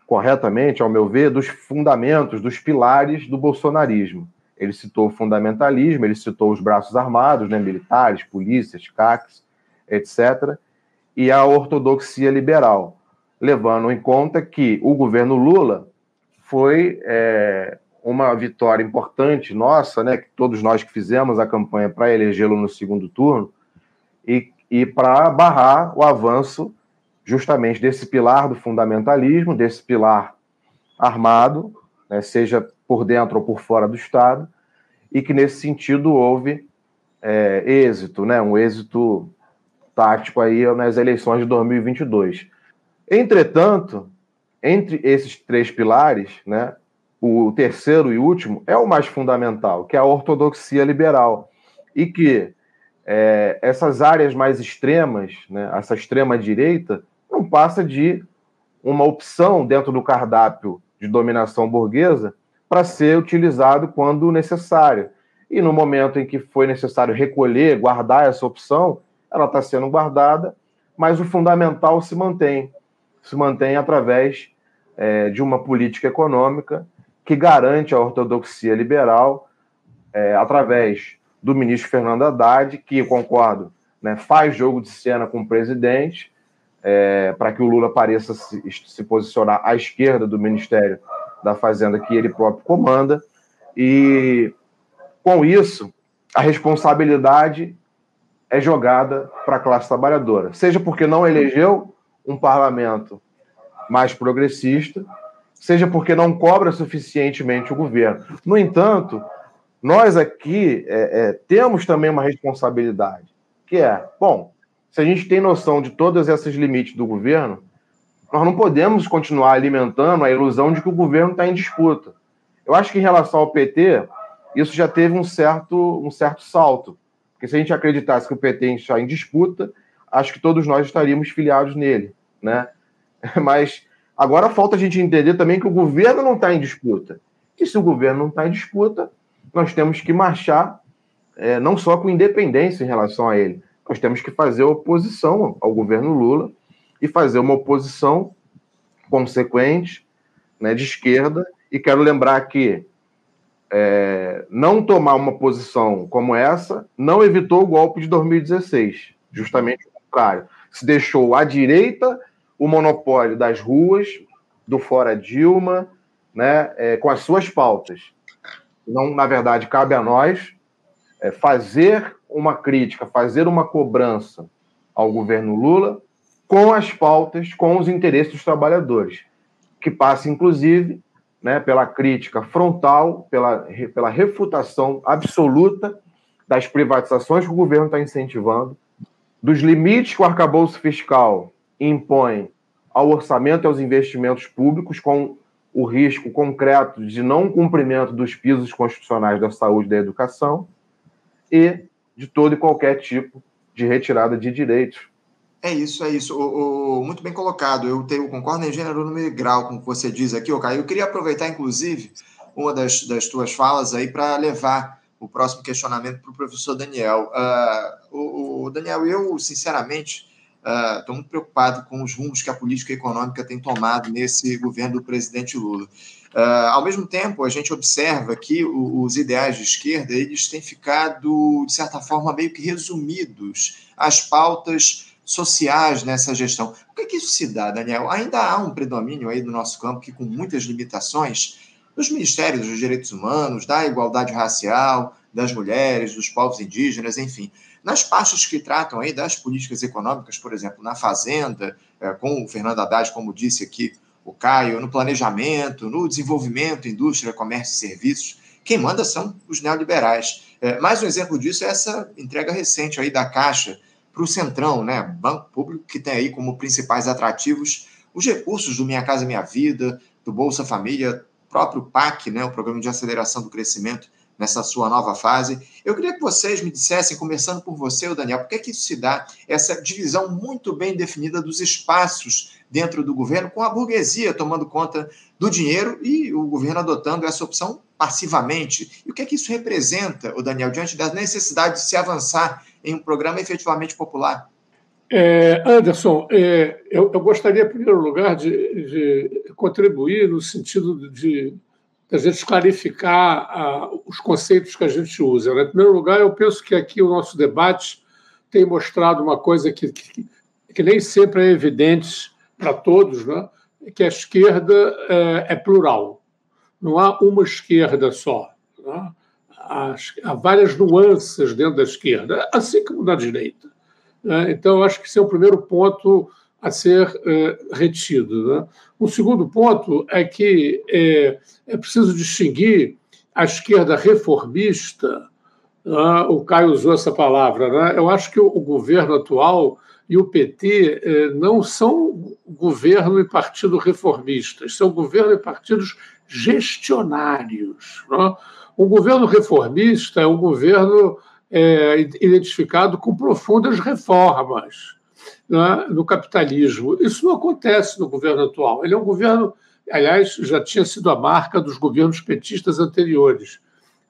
corretamente, ao meu ver, dos fundamentos, dos pilares do bolsonarismo. Ele citou o fundamentalismo, ele citou os braços armados, né, militares, polícias, CACs, etc., e a ortodoxia liberal, levando em conta que o governo Lula foi é, uma vitória importante nossa, né, que todos nós que fizemos a campanha para elegê-lo no segundo turno, e, e para barrar o avanço justamente desse pilar do fundamentalismo, desse pilar armado, né, seja por dentro ou por fora do Estado, e que nesse sentido houve é, êxito, né, um êxito tático aí nas eleições de 2022. Entretanto, entre esses três pilares, né, o terceiro e último é o mais fundamental, que é a ortodoxia liberal, e que é, essas áreas mais extremas, né, essa extrema direita, não passa de uma opção dentro do cardápio de dominação burguesa para ser utilizado quando necessário. E no momento em que foi necessário recolher, guardar essa opção, ela está sendo guardada, mas o fundamental se mantém. Se mantém através é, de uma política econômica que garante a ortodoxia liberal, é, através do ministro Fernando Haddad, que, concordo, né, faz jogo de cena com o presidente, é, para que o Lula pareça se, se, posicionar à esquerda do Ministério da Fazenda que ele próprio comanda. E com isso, a responsabilidade é jogada para a classe trabalhadora, seja porque não elegeu um parlamento mais progressista, seja porque não cobra suficientemente o governo. No entanto, nós aqui é, é, temos também uma responsabilidade, que é, bom, se a gente tem noção de todos esses limites do governo, nós não podemos continuar alimentando a ilusão de que o governo está em disputa. Eu acho que em relação ao PT, isso já teve um certo, um certo salto. Porque se a gente acreditasse que o PT está em disputa, acho que todos nós estaríamos filiados nele. Né? Mas agora falta a gente entender também que o governo não está em disputa. E se o governo não está em disputa, nós temos que marchar é, não só com independência em relação a ele. Nós temos que fazer oposição ao governo Lula e fazer uma oposição consequente, né, de esquerda. E quero lembrar que é, não tomar uma posição como essa não evitou o golpe de 2016, justamente o contrário. Se deixou à direita o monopólio das ruas, do Fora Dilma, né, é, com as suas pautas. Não, na verdade, cabe a nós é, fazer uma crítica, fazer uma cobrança ao governo Lula com as pautas, com os interesses dos trabalhadores, que passa, inclusive, né, pela crítica frontal, pela, pela refutação absoluta das privatizações que o governo está incentivando, dos limites que o arcabouço fiscal impõe ao orçamento e aos investimentos públicos, com o risco concreto de não cumprimento dos pisos constitucionais da saúde e da educação, e de todo e qualquer tipo de retirada de direitos. É isso, é isso. O, o, muito bem colocado. Eu, concordo em gênero, e grau com o que você diz aqui, ô Caio. Eu queria aproveitar, inclusive, uma das, das tuas falas aí para levar o próximo questionamento para o professor Daniel. Uh, o, o, Daniel, eu, sinceramente, estou uh, muito preocupado com os rumos que a política econômica tem tomado nesse governo do presidente Lula. Uh, ao mesmo tempo, a gente observa que o, os ideais de esquerda eles têm ficado, de certa forma, meio que resumidos às pautas sociais nessa gestão. O que, é que isso se dá, Daniel? Ainda há um predomínio aí no nosso campo que, com muitas limitações, dos ministérios dos direitos humanos, da igualdade racial, das mulheres, dos povos indígenas, enfim. Nas pastas que tratam aí das políticas econômicas, por exemplo, na Fazenda, é, com o Fernando Haddad, como disse aqui o Caio, no planejamento, no desenvolvimento, indústria, comércio e serviços, quem manda são os neoliberais. É, mais um exemplo disso é essa entrega recente aí da Caixa para o Centrão, né? Banco Público que tem aí como principais atrativos os recursos do Minha Casa Minha Vida, do Bolsa Família, próprio PAC, né? O Programa de Aceleração do Crescimento, nessa sua nova fase. Eu queria que vocês me dissessem, começando por você, o Daniel, por que, é que isso se dá, essa divisão muito bem definida dos espaços dentro do governo, com a burguesia tomando conta do dinheiro e o governo adotando essa opção passivamente. E o que é que isso representa, o Daniel, diante da necessidade de se avançar em um programa efetivamente popular? É, Anderson, é, eu, eu, gostaria, em primeiro lugar, de, de contribuir no sentido de a gente clarificar a, os conceitos que a gente usa. Né? Em primeiro lugar, eu penso que aqui o nosso debate tem mostrado uma coisa que, que, que nem sempre é evidente para todos, né? que a esquerda é, é, plural. Não há uma esquerda só. Né? Há, há, várias nuances dentro da esquerda, assim como na direita. Né? Então, acho que esse é o primeiro ponto a ser é, retido. Né? O segundo ponto é que é, é preciso distinguir a esquerda reformista. Né? O Caio usou essa palavra. Né? Eu acho que o, o governo atual e o PT é, não são governo e partido reformistas, são governo e partidos gestionários. Né? Um governo reformista é um governo é, identificado com profundas reformas né, no capitalismo. Isso não acontece no governo atual. Ele é um governo, aliás, já tinha sido a marca dos governos petistas anteriores.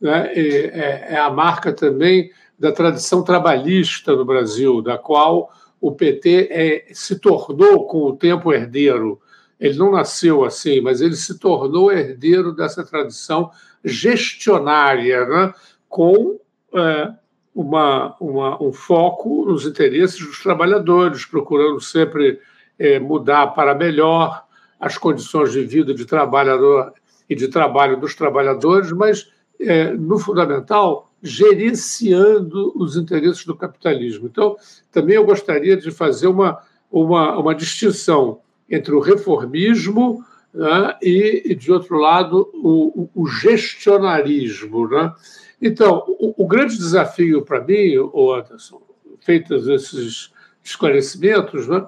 Né? É, é a marca também da tradição trabalhista no Brasil, da qual o PT é, se tornou com o tempo herdeiro. Ele não nasceu assim, mas ele se tornou herdeiro dessa tradição gestionária, né? com é, uma, uma, um foco nos interesses dos trabalhadores, procurando sempre é, mudar para melhor as condições de vida de trabalhador e de trabalho dos trabalhadores, mas, é, no fundamental, gerenciando os interesses do capitalismo. Então, também eu gostaria de fazer uma, uma, uma distinção entre o reformismo né, e, de outro lado, o, o gestionarismo. Né? Então, o, o grande desafio para mim, o Anderson, feitos esses esclarecimentos, né,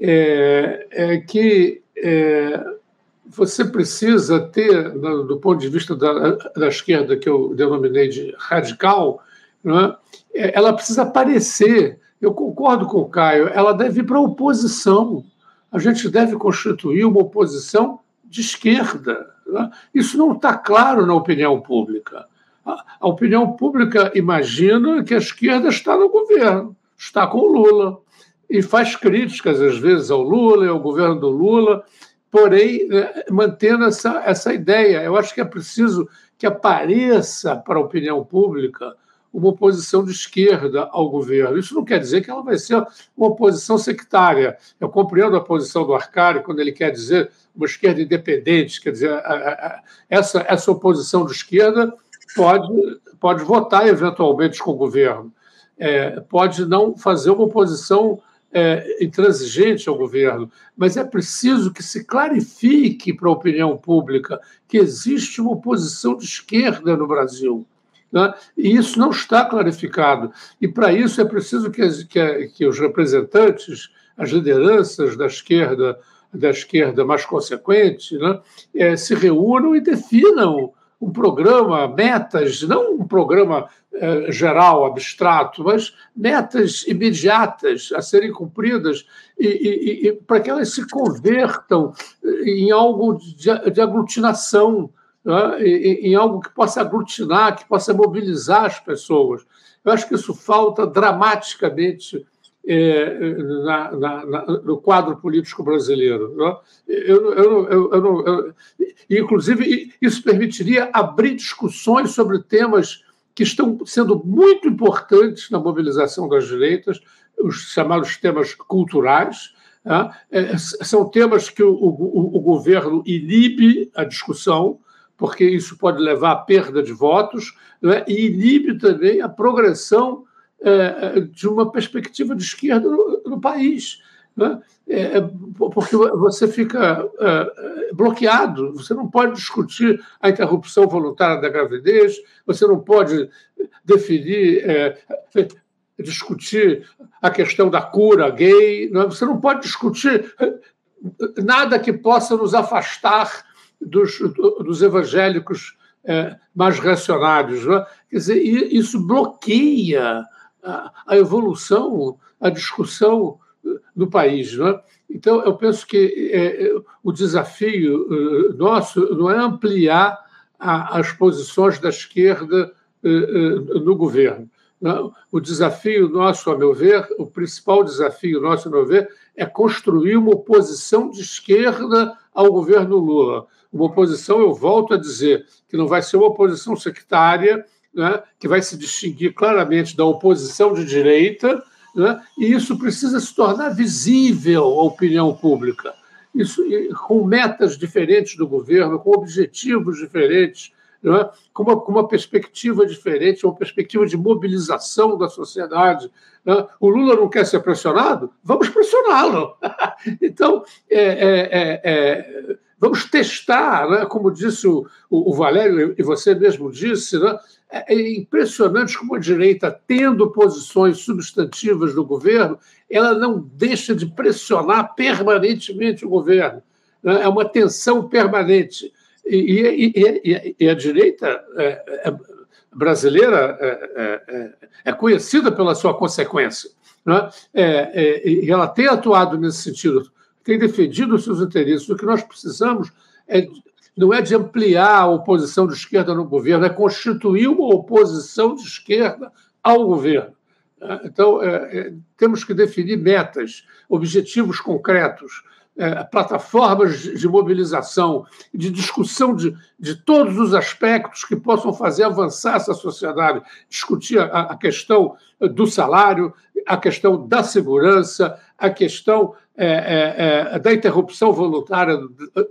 é, é que é, você precisa ter, do ponto de vista da, da esquerda, que eu denominei de radical, né, ela precisa aparecer. Eu concordo com o Caio, ela deve ir para a oposição. A gente deve constituir uma oposição de esquerda. Né? Isso não está claro na opinião pública. A opinião pública imagina que a esquerda está no governo, está com o Lula, e faz críticas, às vezes, ao Lula e ao governo do Lula, porém, é, mantendo essa, essa ideia. Eu acho que é preciso que apareça para a opinião pública uma oposição de esquerda ao governo. Isso não quer dizer que ela vai ser uma oposição sectária. Eu compreendo a posição do Arcari quando ele quer dizer uma esquerda independente, quer dizer, essa, essa oposição de esquerda pode, pode votar eventualmente com o governo, é, pode não fazer uma oposição é, intransigente ao governo, mas é preciso que se clarifique para a opinião pública que existe uma oposição de esquerda no Brasil. Né? E isso não está clarificado. E para isso é preciso que, que, que os representantes, as lideranças da esquerda, da esquerda mais consequente, né, é, se reúnam e definam um programa, metas, não um programa é, geral, abstrato, mas metas imediatas a serem cumpridas e, e, e para que elas se convertam em algo de, de aglutinação, né, em, em algo que possa aglutinar, que possa mobilizar as pessoas. Eu acho que isso falta dramaticamente é, na, na, na, no quadro político brasileiro. Né? Eu, eu, eu, eu, inclusive, isso permitiria abrir discussões sobre temas que estão sendo muito importantes na mobilização das direitas, os chamados temas culturais. Né? São temas que o, o, o governo inibe a discussão, porque isso pode levar à perda de votos, né? e inibe também a progressão é, é, de uma perspectiva de esquerda no, no país. Né? É, é porque você fica é, bloqueado, você não pode discutir a interrupção voluntária da gravidez, você não pode definir, é, discutir a questão da cura gay, não, você não pode discutir nada que possa nos afastar dos, dos evangélicos mais reacionários. Né? Quer dizer, isso bloqueia a, evolução, a discussão do país. Não é? Então, eu penso que é, é o desafio uh, nosso não é ampliar a, as posições da esquerda uh, uh, no governo. Não? O desafio nosso, a meu ver, o principal desafio nosso, a meu ver, é construir uma oposição de esquerda ao governo Lula. Uma oposição, eu volto a dizer, que não vai ser uma oposição sectária, né, que vai se distinguir claramente da oposição de direita, né, e isso precisa se tornar visível à opinião pública. Isso, com metas diferentes do governo, com objetivos diferentes, né, com, uma, com, uma, perspectiva diferente, uma perspectiva de mobilização da sociedade. Né. O Lula não quer ser pressionado? Vamos pressioná-lo. então, é, é, é, é, vamos testar, né, como disse o, o, Valério, e você mesmo disse, né, é, é impressionante como a direita, tendo posições substantivas do governo, ela não deixa de pressionar permanentemente o governo. Né? É uma tensão permanente. E, e, e, a direita é, é, brasileira é, conhecida pela sua consequência. Né? e ela tem atuado nesse sentido, tem defendido os seus interesses. O que nós precisamos é não é de ampliar a oposição de esquerda no governo, é constituir uma oposição de esquerda ao governo. É, então, é, é, temos que definir metas, objetivos concretos, é, plataformas de mobilização, de discussão de, de todos os aspectos que possam fazer avançar essa sociedade, discutir a, a questão do salário, a questão da segurança, a questão é, é, da interrupção voluntária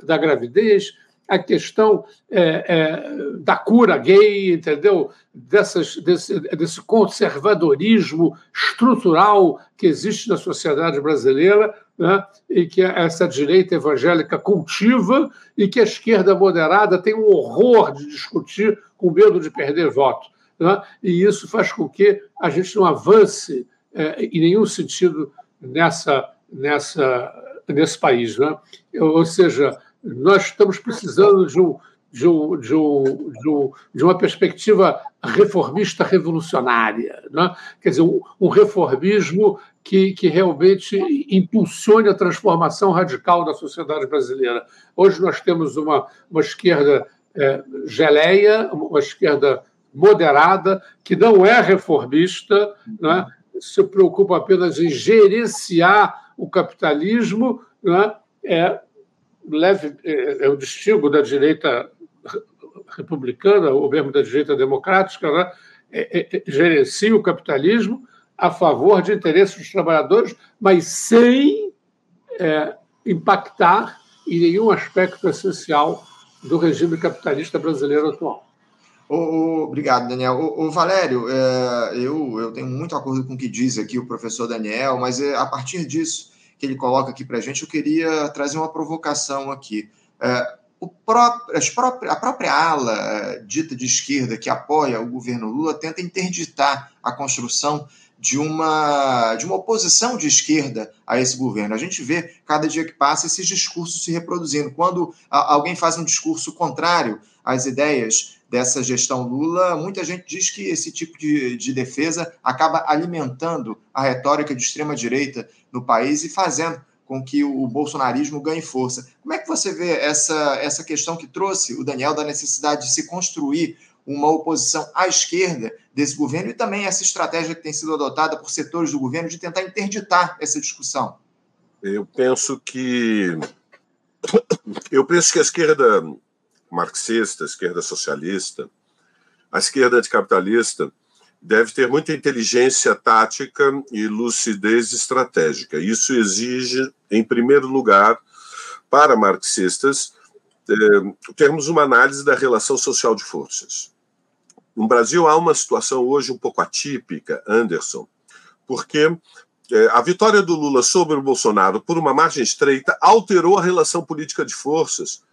da gravidez, a questão é, é, da cura gay, entendeu? Dessas, desse, desse conservadorismo estrutural que existe na sociedade brasileira, né? e que essa direita evangélica cultiva e que a esquerda moderada tem um horror de discutir com medo de perder voto. Né? E isso faz com que a gente não avance é, em nenhum sentido nessa, nessa, nesse país. Né? Ou seja, nós estamos precisando de, um, de, um, de, um, de, um, uma perspectiva reformista revolucionária, né? quer dizer, um, um reformismo que, que realmente impulsione a transformação radical da sociedade brasileira. Hoje nós temos uma, uma esquerda é, geleia, uma esquerda moderada, que não é reformista, né? se preocupa apenas em gerenciar o capitalismo, né? é, leve, é, é o distingo da direita republicana, ou mesmo da direita democrática, né? é, é, é gerencia o capitalismo a favor de interesses dos trabalhadores, mas sem é, impactar em nenhum aspecto essencial do regime capitalista brasileiro atual. obrigado, Daniel. O, Valério, é, eu, eu tenho muito acordo com o que diz aqui o professor Daniel, mas é, a partir disso que ele coloca aqui para a gente, eu queria trazer uma provocação aqui. É, próprio, a própria ala é, dita de esquerda que apoia o governo Lula tenta interditar a construção de uma, de uma oposição de esquerda a esse governo. A gente vê, cada dia que passa, esses discursos se reproduzindo. Quando alguém faz um discurso contrário às ideias dessa gestão Lula, muita gente diz que esse tipo de, de defesa acaba alimentando a retórica de extrema-direita no país e fazendo com que o bolsonarismo ganhe força. Como é que você vê essa, essa questão que trouxe o Daniel da necessidade de se construir uma oposição à esquerda desse governo e também essa estratégia que tem sido adotada por setores do governo de tentar interditar essa discussão? Eu penso que eu penso que a esquerda marxista, a esquerda socialista, a esquerda anticapitalista deve ter muita inteligência tática e lucidez estratégica. Isso exige, em primeiro lugar, para marxistas, eh, termos uma análise da relação social de forças. No Brasil há uma situação hoje um pouco atípica, Anderson, porque eh, a vitória do Lula sobre o Bolsonaro por uma margem estreita alterou a relação política de forças,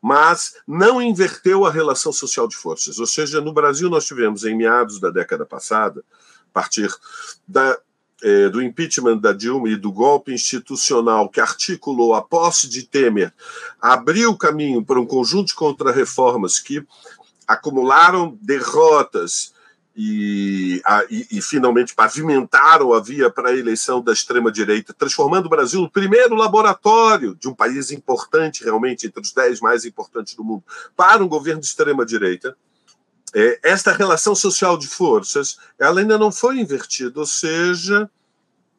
mas não inverteu a relação social de forças. Ou seja, no Brasil nós tivemos, em meados da década passada, a partir da é, do impeachment da Dilma e do golpe institucional que articulou a posse de Temer, abriu caminho para um conjunto de contrarreformas que acumularam derrotas e, a, e, e, finalmente pavimentaram a via para a eleição da extrema-direita, transformando o Brasil no primeiro laboratório de um país importante, realmente, entre os dez mais importantes do mundo, para um governo de extrema-direita. É, esta relação social de forças ela ainda não foi invertida, ou seja,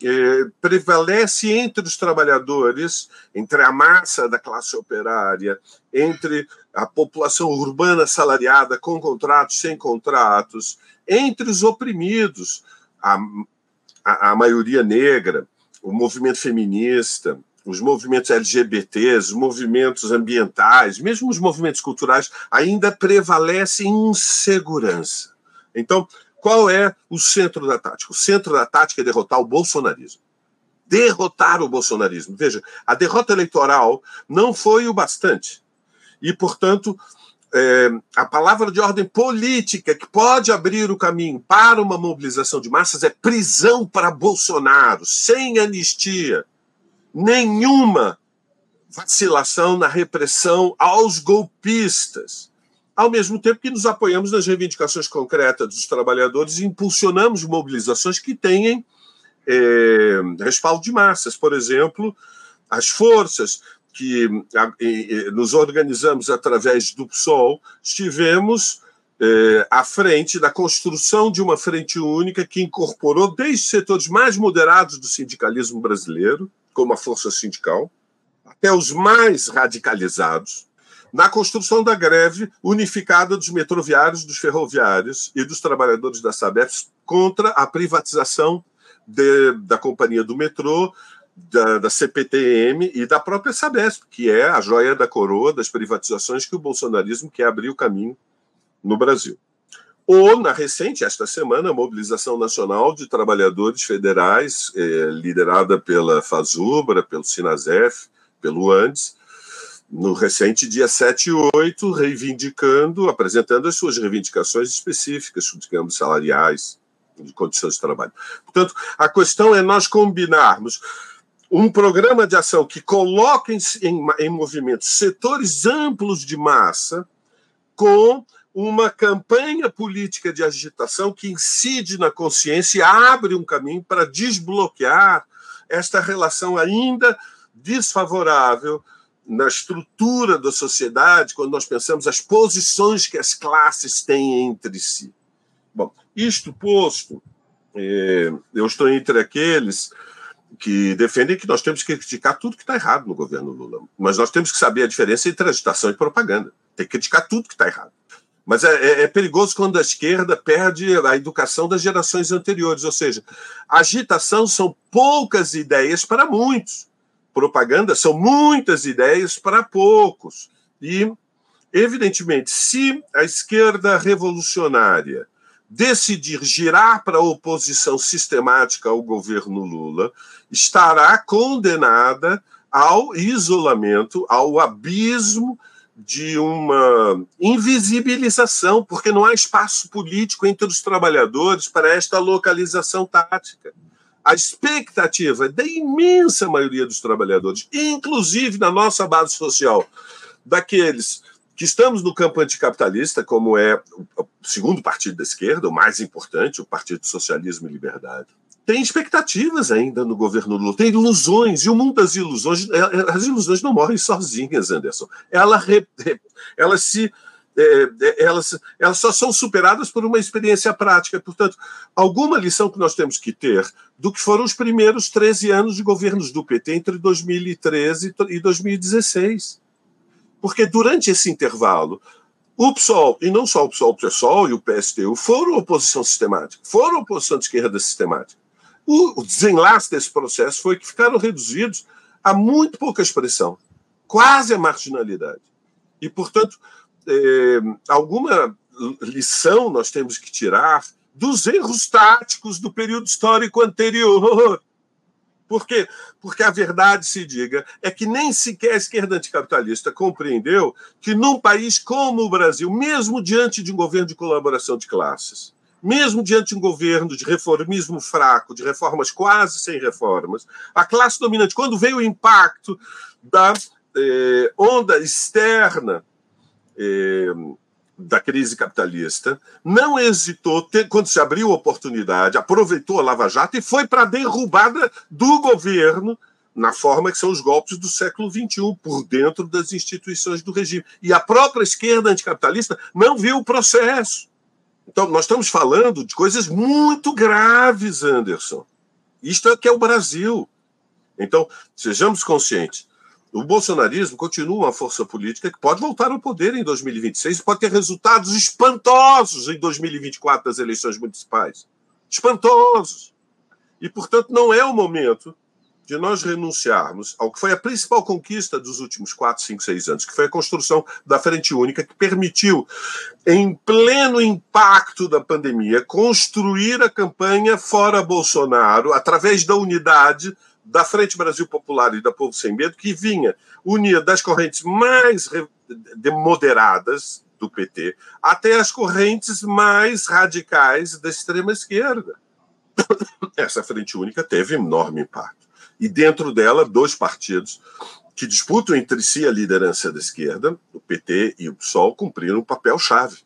é, prevalece entre os trabalhadores, entre a massa da classe operária, entre a população urbana salariada com contratos, sem contratos, entre os oprimidos, a, a, a maioria negra, o movimento feminista, os movimentos LGBTs, os movimentos ambientais, mesmo os movimentos culturais, ainda prevalece insegurança. Então, qual é o centro da tática? O centro da tática é derrotar o bolsonarismo. Derrotar o bolsonarismo. Veja, a derrota eleitoral não foi o bastante. E, portanto, é, a palavra de ordem política que pode abrir o caminho para uma mobilização de massas é prisão para Bolsonaro, sem anistia nenhuma vacilação na repressão aos golpistas, ao mesmo tempo que nos apoiamos nas reivindicações concretas dos trabalhadores e impulsionamos mobilizações que tenham é, respaldo de massas. Por exemplo, as forças que a, e, nos organizamos através do PSOL, estivemos é, à frente da construção de uma frente única que incorporou desde setores mais moderados do sindicalismo brasileiro, como a força sindical, até os mais radicalizados, na construção da greve unificada dos metroviários, dos ferroviários e dos trabalhadores da Sabesp contra a privatização de, da companhia do metrô, da, da, CPTM e da própria Sabesp, que é a joia da coroa das privatizações que o bolsonarismo quer abrir o caminho no Brasil. Ou, na recente, esta semana, a Mobilização Nacional de Trabalhadores Federais, eh, liderada pela Fazubra, pelo Sinasef, pelo Andes, no recente dia 7 e 8, reivindicando, apresentando as suas reivindicações específicas, digamos, salariais, de condições de trabalho. Portanto, a questão é nós combinarmos um programa de ação que coloque em, em, em movimento setores amplos de massa com uma campanha política de agitação que incide na consciência e abre um caminho para desbloquear esta relação ainda desfavorável na estrutura da sociedade, quando nós pensamos as posições que as classes têm entre si. Bom, isto posto, é, eu estou entre aqueles que defendem que nós temos que criticar tudo que está errado no governo Lula. Mas nós temos que saber a diferença entre agitação e propaganda. Tem que criticar tudo que está errado. Mas é, é, é, perigoso quando a esquerda perde a educação das gerações anteriores. Ou seja, agitação são poucas ideias para muitos. Propaganda são muitas ideias para poucos. E, evidentemente, se a esquerda revolucionária decidir girar para a oposição sistemática ao governo Lula, estará condenada ao isolamento, ao abismo de uma invisibilização, porque não há espaço político entre os trabalhadores para esta localização tática. A expectativa da imensa maioria dos trabalhadores, inclusive na nossa base social, daqueles que estamos no campo anticapitalista, como é o segundo partido da esquerda, o mais importante, o Partido Socialismo e Liberdade, tem expectativas ainda no governo Lula, tem ilusões, e o mundo das ilusões, é, é, as ilusões não morrem sozinhas, Anderson. Ela, elas se. É, elas, elas só são superadas por uma experiência prática. Portanto, alguma lição que nós temos que ter do que foram os primeiros 13 anos de governos do PT entre 2013 e 2016. Porque durante esse intervalo, o PSOL, e não só o PSOL, o PSOL e o PSTU, foram oposição sistemática, foram oposição de esquerda sistemática. O, o desenlace desse processo foi que ficaram reduzidos a muito pouca expressão, quase a marginalidade. E, portanto, é, alguma lição nós temos que tirar dos erros táticos do período histórico anterior. Por quê? Porque a verdade se diga é que nem sequer a esquerda anticapitalista compreendeu que num país como o Brasil, mesmo diante de um governo de colaboração de classes, mesmo diante de um governo de reformismo fraco, de reformas quase sem reformas, a classe dominante, quando veio o impacto da eh, onda externa eh, da crise capitalista, não hesitou, quando se abriu a oportunidade, aproveitou a Lava Jato e foi para a derrubada do governo na forma que são os golpes do século XXI, por dentro das instituições do regime. E a própria esquerda anticapitalista não viu o processo. Então, nós estamos falando de coisas muito graves, Anderson. Isto é que é o Brasil. Então, sejamos conscientes. O bolsonarismo continua uma força política que pode voltar ao poder em 2026 e pode ter resultados espantosos em 2024 das eleições municipais. Espantosos. E, portanto, não é o momento de nós renunciarmos ao que foi a principal conquista dos últimos quatro, cinco, seis anos, que foi a construção da Frente Única, que permitiu, em pleno impacto da pandemia, construir a campanha fora Bolsonaro, através da unidade da Frente Brasil Popular e da Povo Sem Medo, que vinha unir das correntes mais moderadas do PT até as correntes mais radicais da extrema esquerda. Essa Frente Única teve enorme impacto e dentro dela dois partidos que disputam entre si a liderança da esquerda, o PT e o PSOL, cumpriram um papel-chave.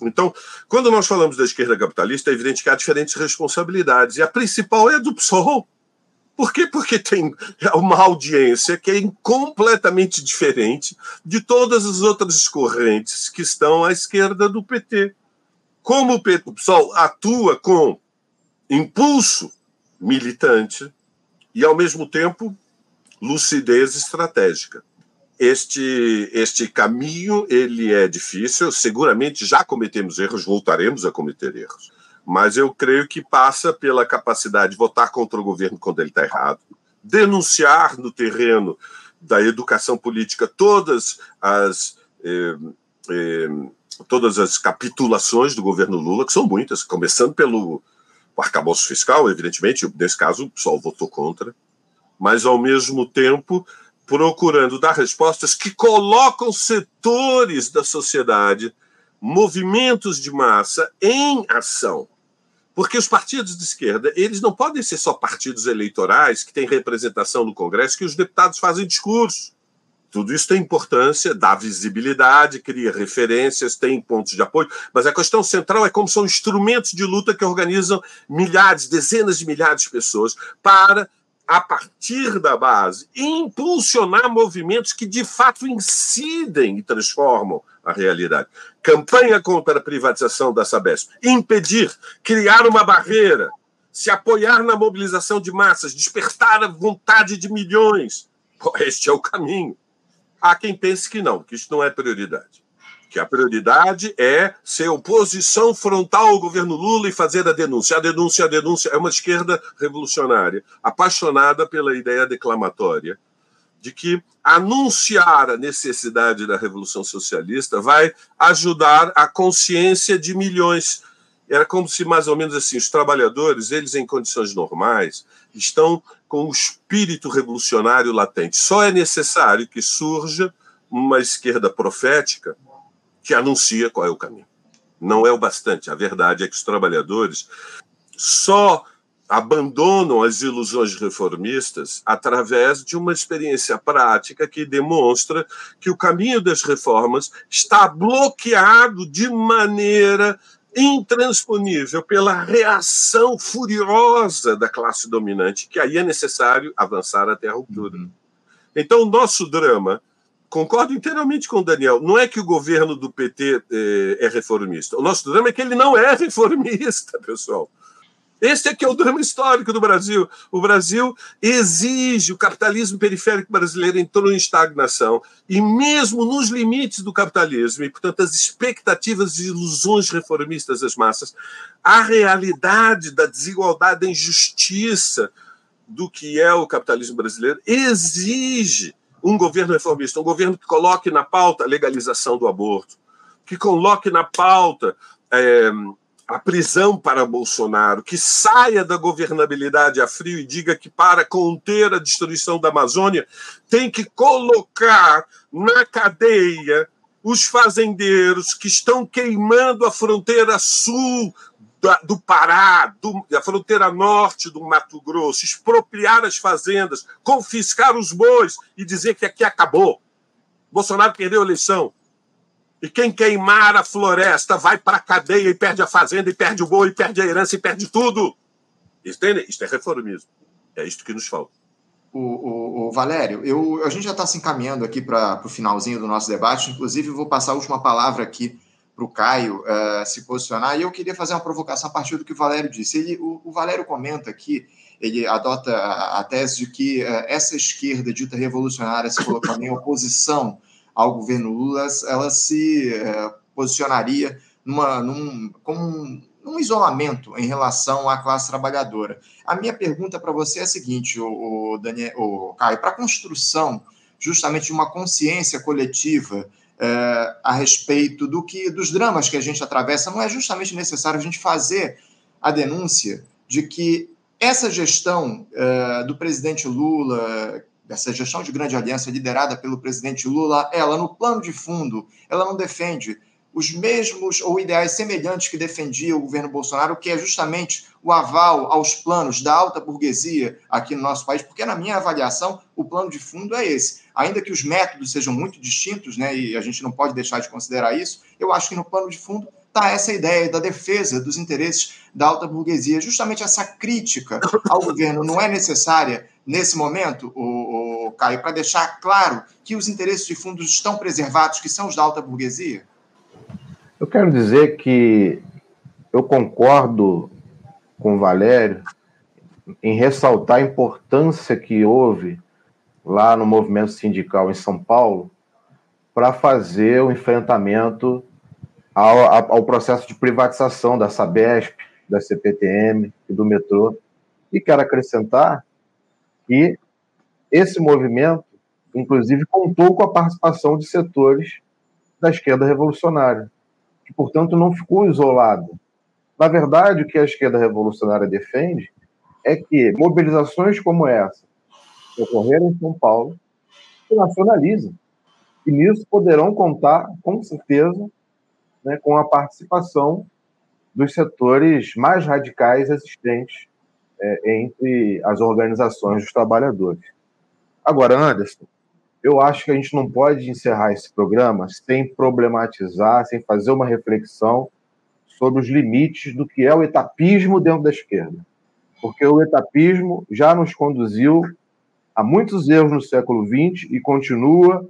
Então, quando nós falamos da esquerda capitalista, é evidente que há diferentes responsabilidades, e a principal é a do PSOL. Por quê? Porque tem uma audiência que é completamente diferente de todas as outras correntes que estão à esquerda do PT. Como o PSOL atua com impulso militante, e, ao mesmo tempo, lucidez estratégica. Este, este caminho ele é difícil, seguramente já cometemos erros, voltaremos a cometer erros, mas eu creio que passa pela capacidade de votar contra o governo quando ele está errado, denunciar no terreno da educação política todas as eh, eh, todas as capitulações do governo Lula, que são muitas, começando pelo arcabouço fiscal, evidentemente, nesse caso o pessoal votou contra, mas ao mesmo tempo procurando dar respostas que colocam setores da sociedade, movimentos de massa em ação. Porque os partidos de esquerda, eles não podem ser só partidos eleitorais que têm representação no Congresso, que os deputados fazem discurso. Tudo isso tem importância, dá visibilidade, cria referências, tem pontos de apoio, mas a questão central é como são instrumentos de luta que organizam milhares, dezenas de milhares de pessoas para, a partir da base, impulsionar movimentos que de fato incidem e transformam a realidade. Campanha contra a privatização da Sabesp. Impedir, criar uma barreira, se apoiar na mobilização de massas, despertar a vontade de milhões. Este é o caminho. Há quem pense que não, que isso não é prioridade. Que a prioridade é ser oposição frontal ao governo Lula e fazer a denúncia. A denúncia, a denúncia é uma esquerda revolucionária, apaixonada pela ideia declamatória de que anunciar a necessidade da revolução socialista vai ajudar a consciência de milhões. Era como se mais ou menos assim, os trabalhadores, eles em condições normais, estão com o espírito revolucionário latente. Só é necessário que surja uma esquerda profética que anuncia qual é o caminho. Não é o bastante. A verdade é que os trabalhadores só abandonam as ilusões reformistas através de uma experiência prática que demonstra que o caminho das reformas está bloqueado de maneira intransponível pela reação furiosa da classe dominante, que aí é necessário avançar até a ruptura. Uhum. Então, o nosso drama, concordo inteiramente com o Daniel, não é que o governo do PT eh, é reformista. O nosso drama é que ele não é reformista, pessoal. Esse é que é o drama histórico do Brasil. O Brasil exige, o capitalismo periférico brasileiro entrou em estagnação, e mesmo nos limites do capitalismo, e portanto as expectativas e ilusões reformistas das massas, a realidade da desigualdade, da injustiça do que é o capitalismo brasileiro exige um governo reformista, um governo que coloque na pauta a legalização do aborto, que coloque na pauta. É, a prisão para Bolsonaro, que saia da governabilidade a frio e diga que para conter a destruição da Amazônia tem que colocar na cadeia os fazendeiros que estão queimando a fronteira sul do Pará, do, a fronteira norte do Mato Grosso, expropriar as fazendas, confiscar os bois e dizer que aqui acabou. Bolsonaro perdeu a eleição. E quem queimar a floresta vai para a cadeia e perde a fazenda, e perde o boi, e perde a herança, e perde tudo. Tem, isso é reformismo. É isto que nos falta. O, o, o Valério, eu, a gente já está se encaminhando aqui para o finalzinho do nosso debate. Inclusive, vou passar a última palavra aqui para o Caio uh, se posicionar. E eu queria fazer uma provocação a partir do que o Valério disse. Ele, o, o Valério comenta aqui, ele adota a, a tese de que uh, essa esquerda dita revolucionária se colocando em oposição ao governo Lula, ela se é, posicionaria numa, num, como um, um, isolamento em relação à classe trabalhadora. A minha pergunta para você é a seguinte, o, o, Daniel, o Caio, para a construção justamente de uma consciência coletiva é, a respeito do que dos dramas que a gente atravessa, não é justamente necessário a gente fazer a denúncia de que essa gestão é, do presidente Lula, dessa gestão de grande aliança liderada pelo presidente Lula, ela, no plano de fundo, ela não defende os mesmos ou ideais semelhantes que defendia o governo Bolsonaro, que é justamente o aval aos planos da alta burguesia aqui no nosso país, porque, na minha avaliação, o plano de fundo é esse. Ainda que os métodos sejam muito distintos, né, e a gente não pode deixar de considerar isso, eu acho que no plano de fundo está essa ideia da defesa dos interesses da alta burguesia. Justamente essa crítica ao governo não é necessária nesse momento, o, o Caio, para deixar claro que os interesses de fundos estão preservados, que são os da alta burguesia? Eu quero dizer que eu concordo com o Valério em ressaltar a importância que houve lá no movimento sindical em São Paulo para fazer o enfrentamento ao, ao, processo de privatização da Sabesp, da CPTM e do metrô. E quero acrescentar e esse movimento, inclusive, contou com a participação de setores da esquerda revolucionária, que, portanto, não ficou isolado. Na verdade, o que a esquerda revolucionária defende é que mobilizações como essa, que ocorreram em São Paulo, se nacionalizem. E nisso poderão contar, com certeza, né, com a participação dos setores mais radicais existentes é, entre as organizações dos trabalhadores. Agora, Anderson, eu acho que a gente não pode encerrar esse programa sem problematizar, sem fazer uma reflexão sobre os limites do que é o etapismo dentro da esquerda. Porque o etapismo já nos conduziu a muitos erros no século XX e continua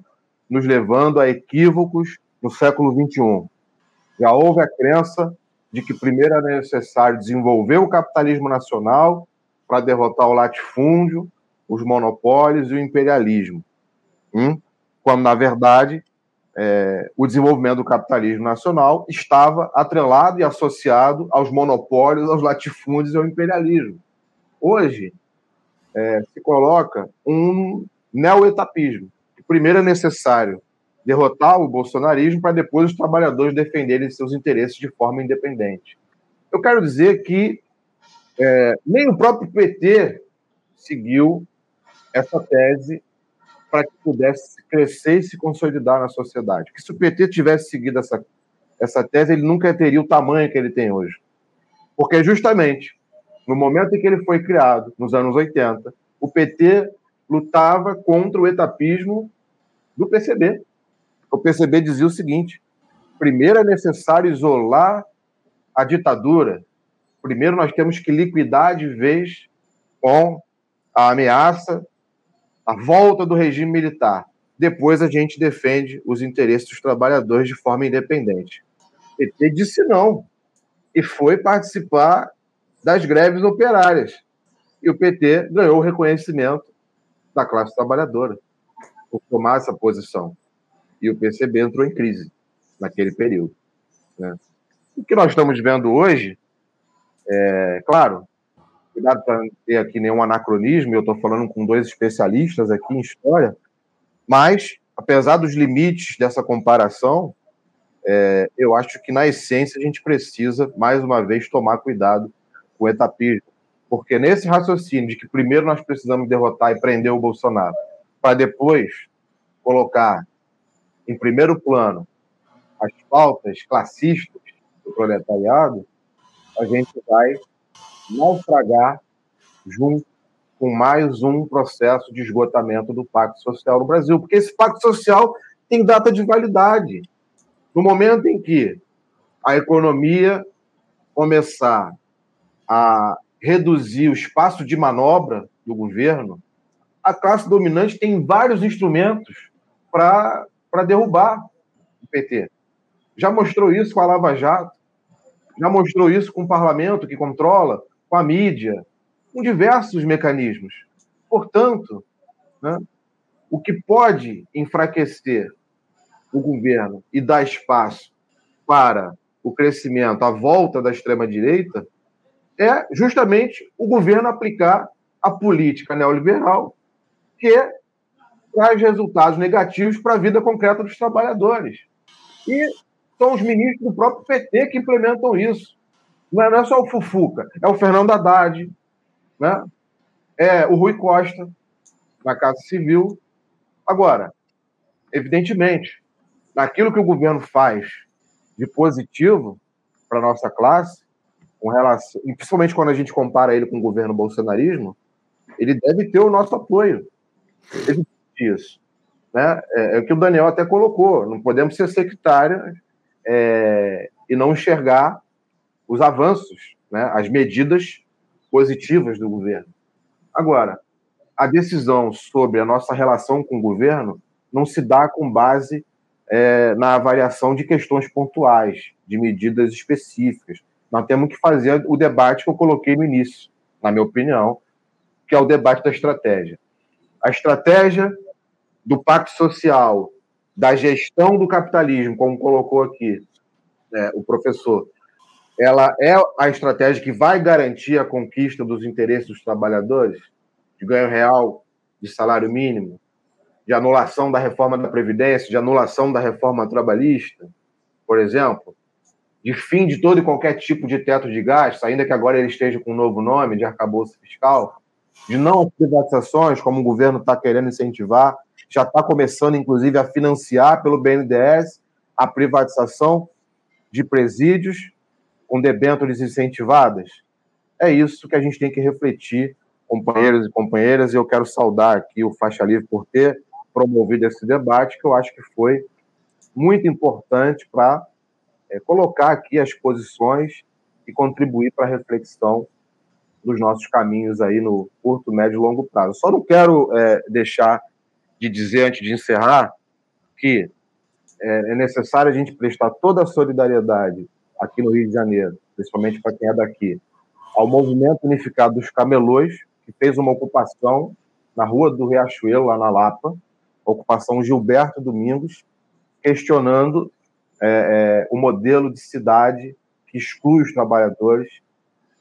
nos levando a equívocos no século XXI. Já houve a crença de que primeiro era necessário desenvolver o capitalismo nacional para derrotar o latifúndio, os monopólios e o imperialismo. Hum? Quando, na verdade, é, o desenvolvimento do capitalismo nacional estava atrelado e associado aos monopólios, aos latifúndios e ao imperialismo. Hoje, é, se coloca um neoetapismo. Primeiro é necessário derrotar o bolsonarismo para depois os trabalhadores defenderem seus interesses de forma independente. Eu quero dizer que é, nem o próprio PT seguiu essa tese para que pudesse crescer e se consolidar na sociedade. Porque se o PT tivesse seguido essa, essa tese, ele nunca teria o tamanho que ele tem hoje. Porque justamente no momento em que ele foi criado, nos anos 80, o PT lutava contra o etapismo do PCB. O PCB dizia o seguinte: primeiro é necessário isolar a ditadura. Primeiro nós temos que liquidar de vez com a ameaça a volta do regime militar. Depois a gente defende os interesses dos trabalhadores de forma independente. PT disse não e foi participar das greves operárias. E o PT ganhou o reconhecimento da classe trabalhadora por tomar essa posição. E o PCB entrou em crise naquele período. Né? O que nós estamos vendo hoje, é claro, cuidado para não ter aqui nenhum anacronismo, eu estou falando com dois especialistas aqui em história, mas, apesar dos limites dessa comparação, é, eu acho que, na essência, a gente precisa, mais uma vez, tomar cuidado com o etapismo. Porque nesse raciocínio de que primeiro nós precisamos derrotar e prender o Bolsonaro, para depois colocar em primeiro plano as pautas classistas do proletariado, a gente vai naufragar junto com mais um processo de esgotamento do Pacto Social no Brasil, porque esse Pacto Social tem data de validade. No momento em que a economia começar a reduzir o espaço de manobra do governo, a classe dominante tem vários instrumentos para derrubar o PT. Já mostrou isso com a Lava Jato, já mostrou isso com o parlamento que controla, com a mídia, com diversos mecanismos. Portanto, né, o que pode enfraquecer o governo e dar espaço para o crescimento, a volta da extrema-direita, é justamente o governo aplicar a política neoliberal que traz resultados negativos para a vida concreta dos trabalhadores. E são os ministros do próprio PT que implementam isso. Não é, não é só o Fufuca, é o Fernando Haddad, né? é o Rui Costa, na Casa Civil. Agora, evidentemente, naquilo que o governo faz de positivo para a nossa classe, com relação, principalmente quando a gente compara ele com o governo bolsonarismo, ele deve ter o nosso apoio. Isso. Né? É, é o que o Daniel até colocou. Não podemos ser sectários é, e não enxergar os avanços, né? as medidas positivas do governo. Agora, a decisão sobre a nossa relação com o governo não se dá com base é, na avaliação de questões pontuais, de medidas específicas. Nós temos que fazer o debate que eu coloquei no início, na minha opinião, que é o debate da estratégia. A estratégia do pacto social, da gestão do capitalismo, como colocou aqui né, o professor, ela é a estratégia que vai garantir a conquista dos interesses dos trabalhadores, de ganho real, de salário mínimo, de anulação da reforma da Previdência, de anulação da reforma trabalhista, por exemplo, de fim de todo e qualquer tipo de teto de gastos, ainda que agora ele esteja com um novo nome, de arcabouço fiscal, de não privatizações, como o governo está querendo incentivar, já está começando, inclusive, a financiar pelo BNDES a privatização de presídios com debêntures incentivadas. É isso que a gente tem que refletir, companheiros e companheiras, e eu quero saudar aqui o Faixa Livre por ter promovido esse debate, que eu acho que foi muito importante para é, colocar aqui as posições e contribuir para a reflexão dos nossos caminhos aí no curto, médio e longo prazo. Só não quero é, deixar de dizer, antes de encerrar, que é, é necessário a gente prestar toda a solidariedade aqui no Rio de Janeiro, principalmente para quem é daqui, ao Movimento Unificado dos Camelôs, que fez uma ocupação na Rua do Riachuelo, lá na Lapa, ocupação Gilberto Domingos, questionando é, é, o modelo de cidade que exclui os trabalhadores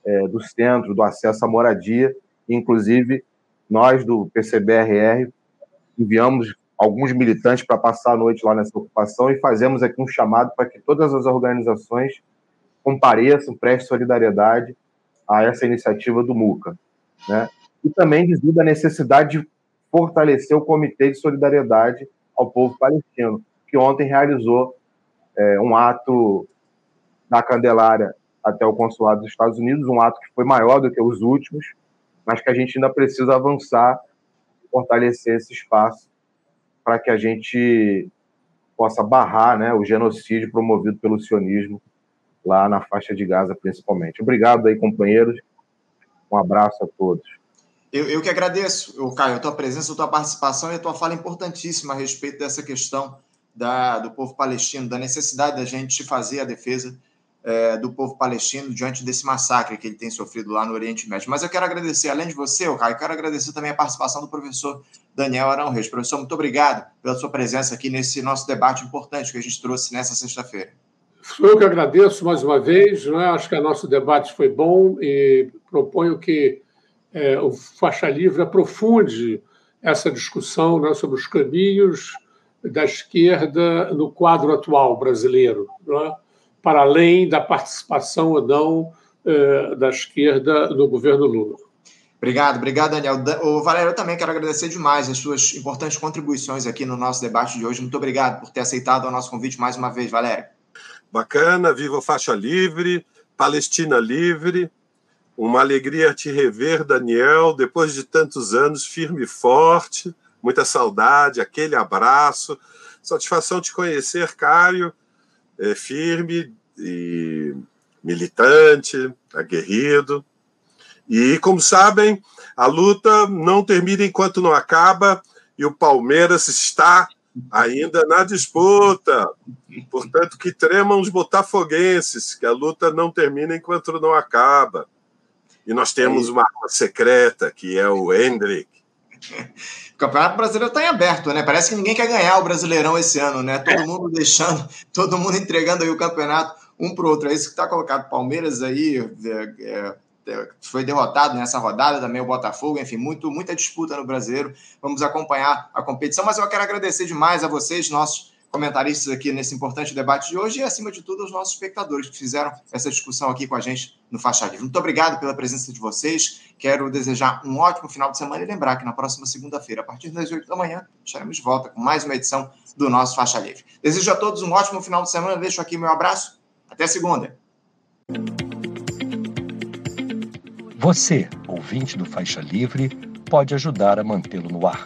é, do centro, do acesso à moradia. Inclusive, nós do PCBRR enviamos alguns militantes para passar a noite lá nessa ocupação e fazemos aqui um chamado para que todas as organizações compareçam, prestem solidariedade a essa iniciativa do MUCA. Né? E também devido à necessidade de fortalecer o Comitê de Solidariedade ao povo palestino, que ontem realizou é, um ato da Candelária até o consulado dos Estados Unidos, um ato que foi maior do que os últimos, mas que a gente ainda precisa avançar, fortalecer esse espaço para que a gente possa barrar né, o genocídio promovido pelo sionismo lá na faixa de Gaza, principalmente. Obrigado aí, companheiros. Um abraço a todos. Eu, eu que agradeço, Caio, a tua presença, a tua participação e a tua fala importantíssima a respeito dessa questão da, do povo palestino, da necessidade da gente fazer a defesa é, do povo palestino diante desse massacre que ele tem sofrido lá no Oriente Médio. Mas eu quero agradecer, além de você, Caio, quero agradecer também a participação do professor Daniel Arão Reis. Professor, muito obrigado pela sua presença aqui nesse nosso debate importante que a gente trouxe nessa sexta-feira. Eu que agradeço mais uma vez. Né? Acho que o nosso debate foi bom e proponho que é, o Faixa Livre aprofunde essa discussão né, sobre os caminhos da esquerda no quadro atual brasileiro, né? Para além da participação ou não é, da esquerda no governo Lula. Obrigado, obrigado, Daniel. O Valério, eu também quero agradecer demais as suas importantes contribuições aqui no nosso debate de hoje. Muito obrigado por ter aceitado o nosso convite mais uma vez, Valério. Bacana, viva Faixa Livre, Palestina Livre. Uma alegria te rever, Daniel, depois de tantos anos, firme e forte, muita saudade, aquele abraço. Satisfação te conhecer, Caio, é, firme e militante, aguerrido. E, como sabem, a luta não termina enquanto não acaba e o Palmeiras está ainda na disputa. Portanto, que tremam os botafoguenses, que a luta não termina enquanto não acaba. E nós temos uma arma secreta, que é o Hendrick. O Campeonato Brasileiro está em aberto, né? Parece que ninguém quer ganhar o Brasileirão esse ano, né? Todo mundo deixando, todo mundo entregando aí o campeonato um para o outro. É isso que está colocado. Palmeiras aí é, é, é, foi derrotado nessa rodada, também o Botafogo, enfim, muito, muita disputa no brasileiro. Vamos acompanhar a competição, mas eu quero agradecer demais a vocês, nossos comentaristas aqui nesse importante debate de hoje e, acima de tudo, aos nossos espectadores que fizeram essa discussão aqui com a gente no Faixa Livre. Muito obrigado pela presença de vocês. Quero desejar um ótimo final de semana e lembrar que na próxima segunda-feira, a partir das 8 da manhã, estaremos de volta com mais uma edição do nosso Faixa Livre. Desejo a todos um ótimo final de semana. Deixo aqui meu abraço. Até segunda. Você, ouvinte do Faixa Livre, pode ajudar a mantê-lo no ar.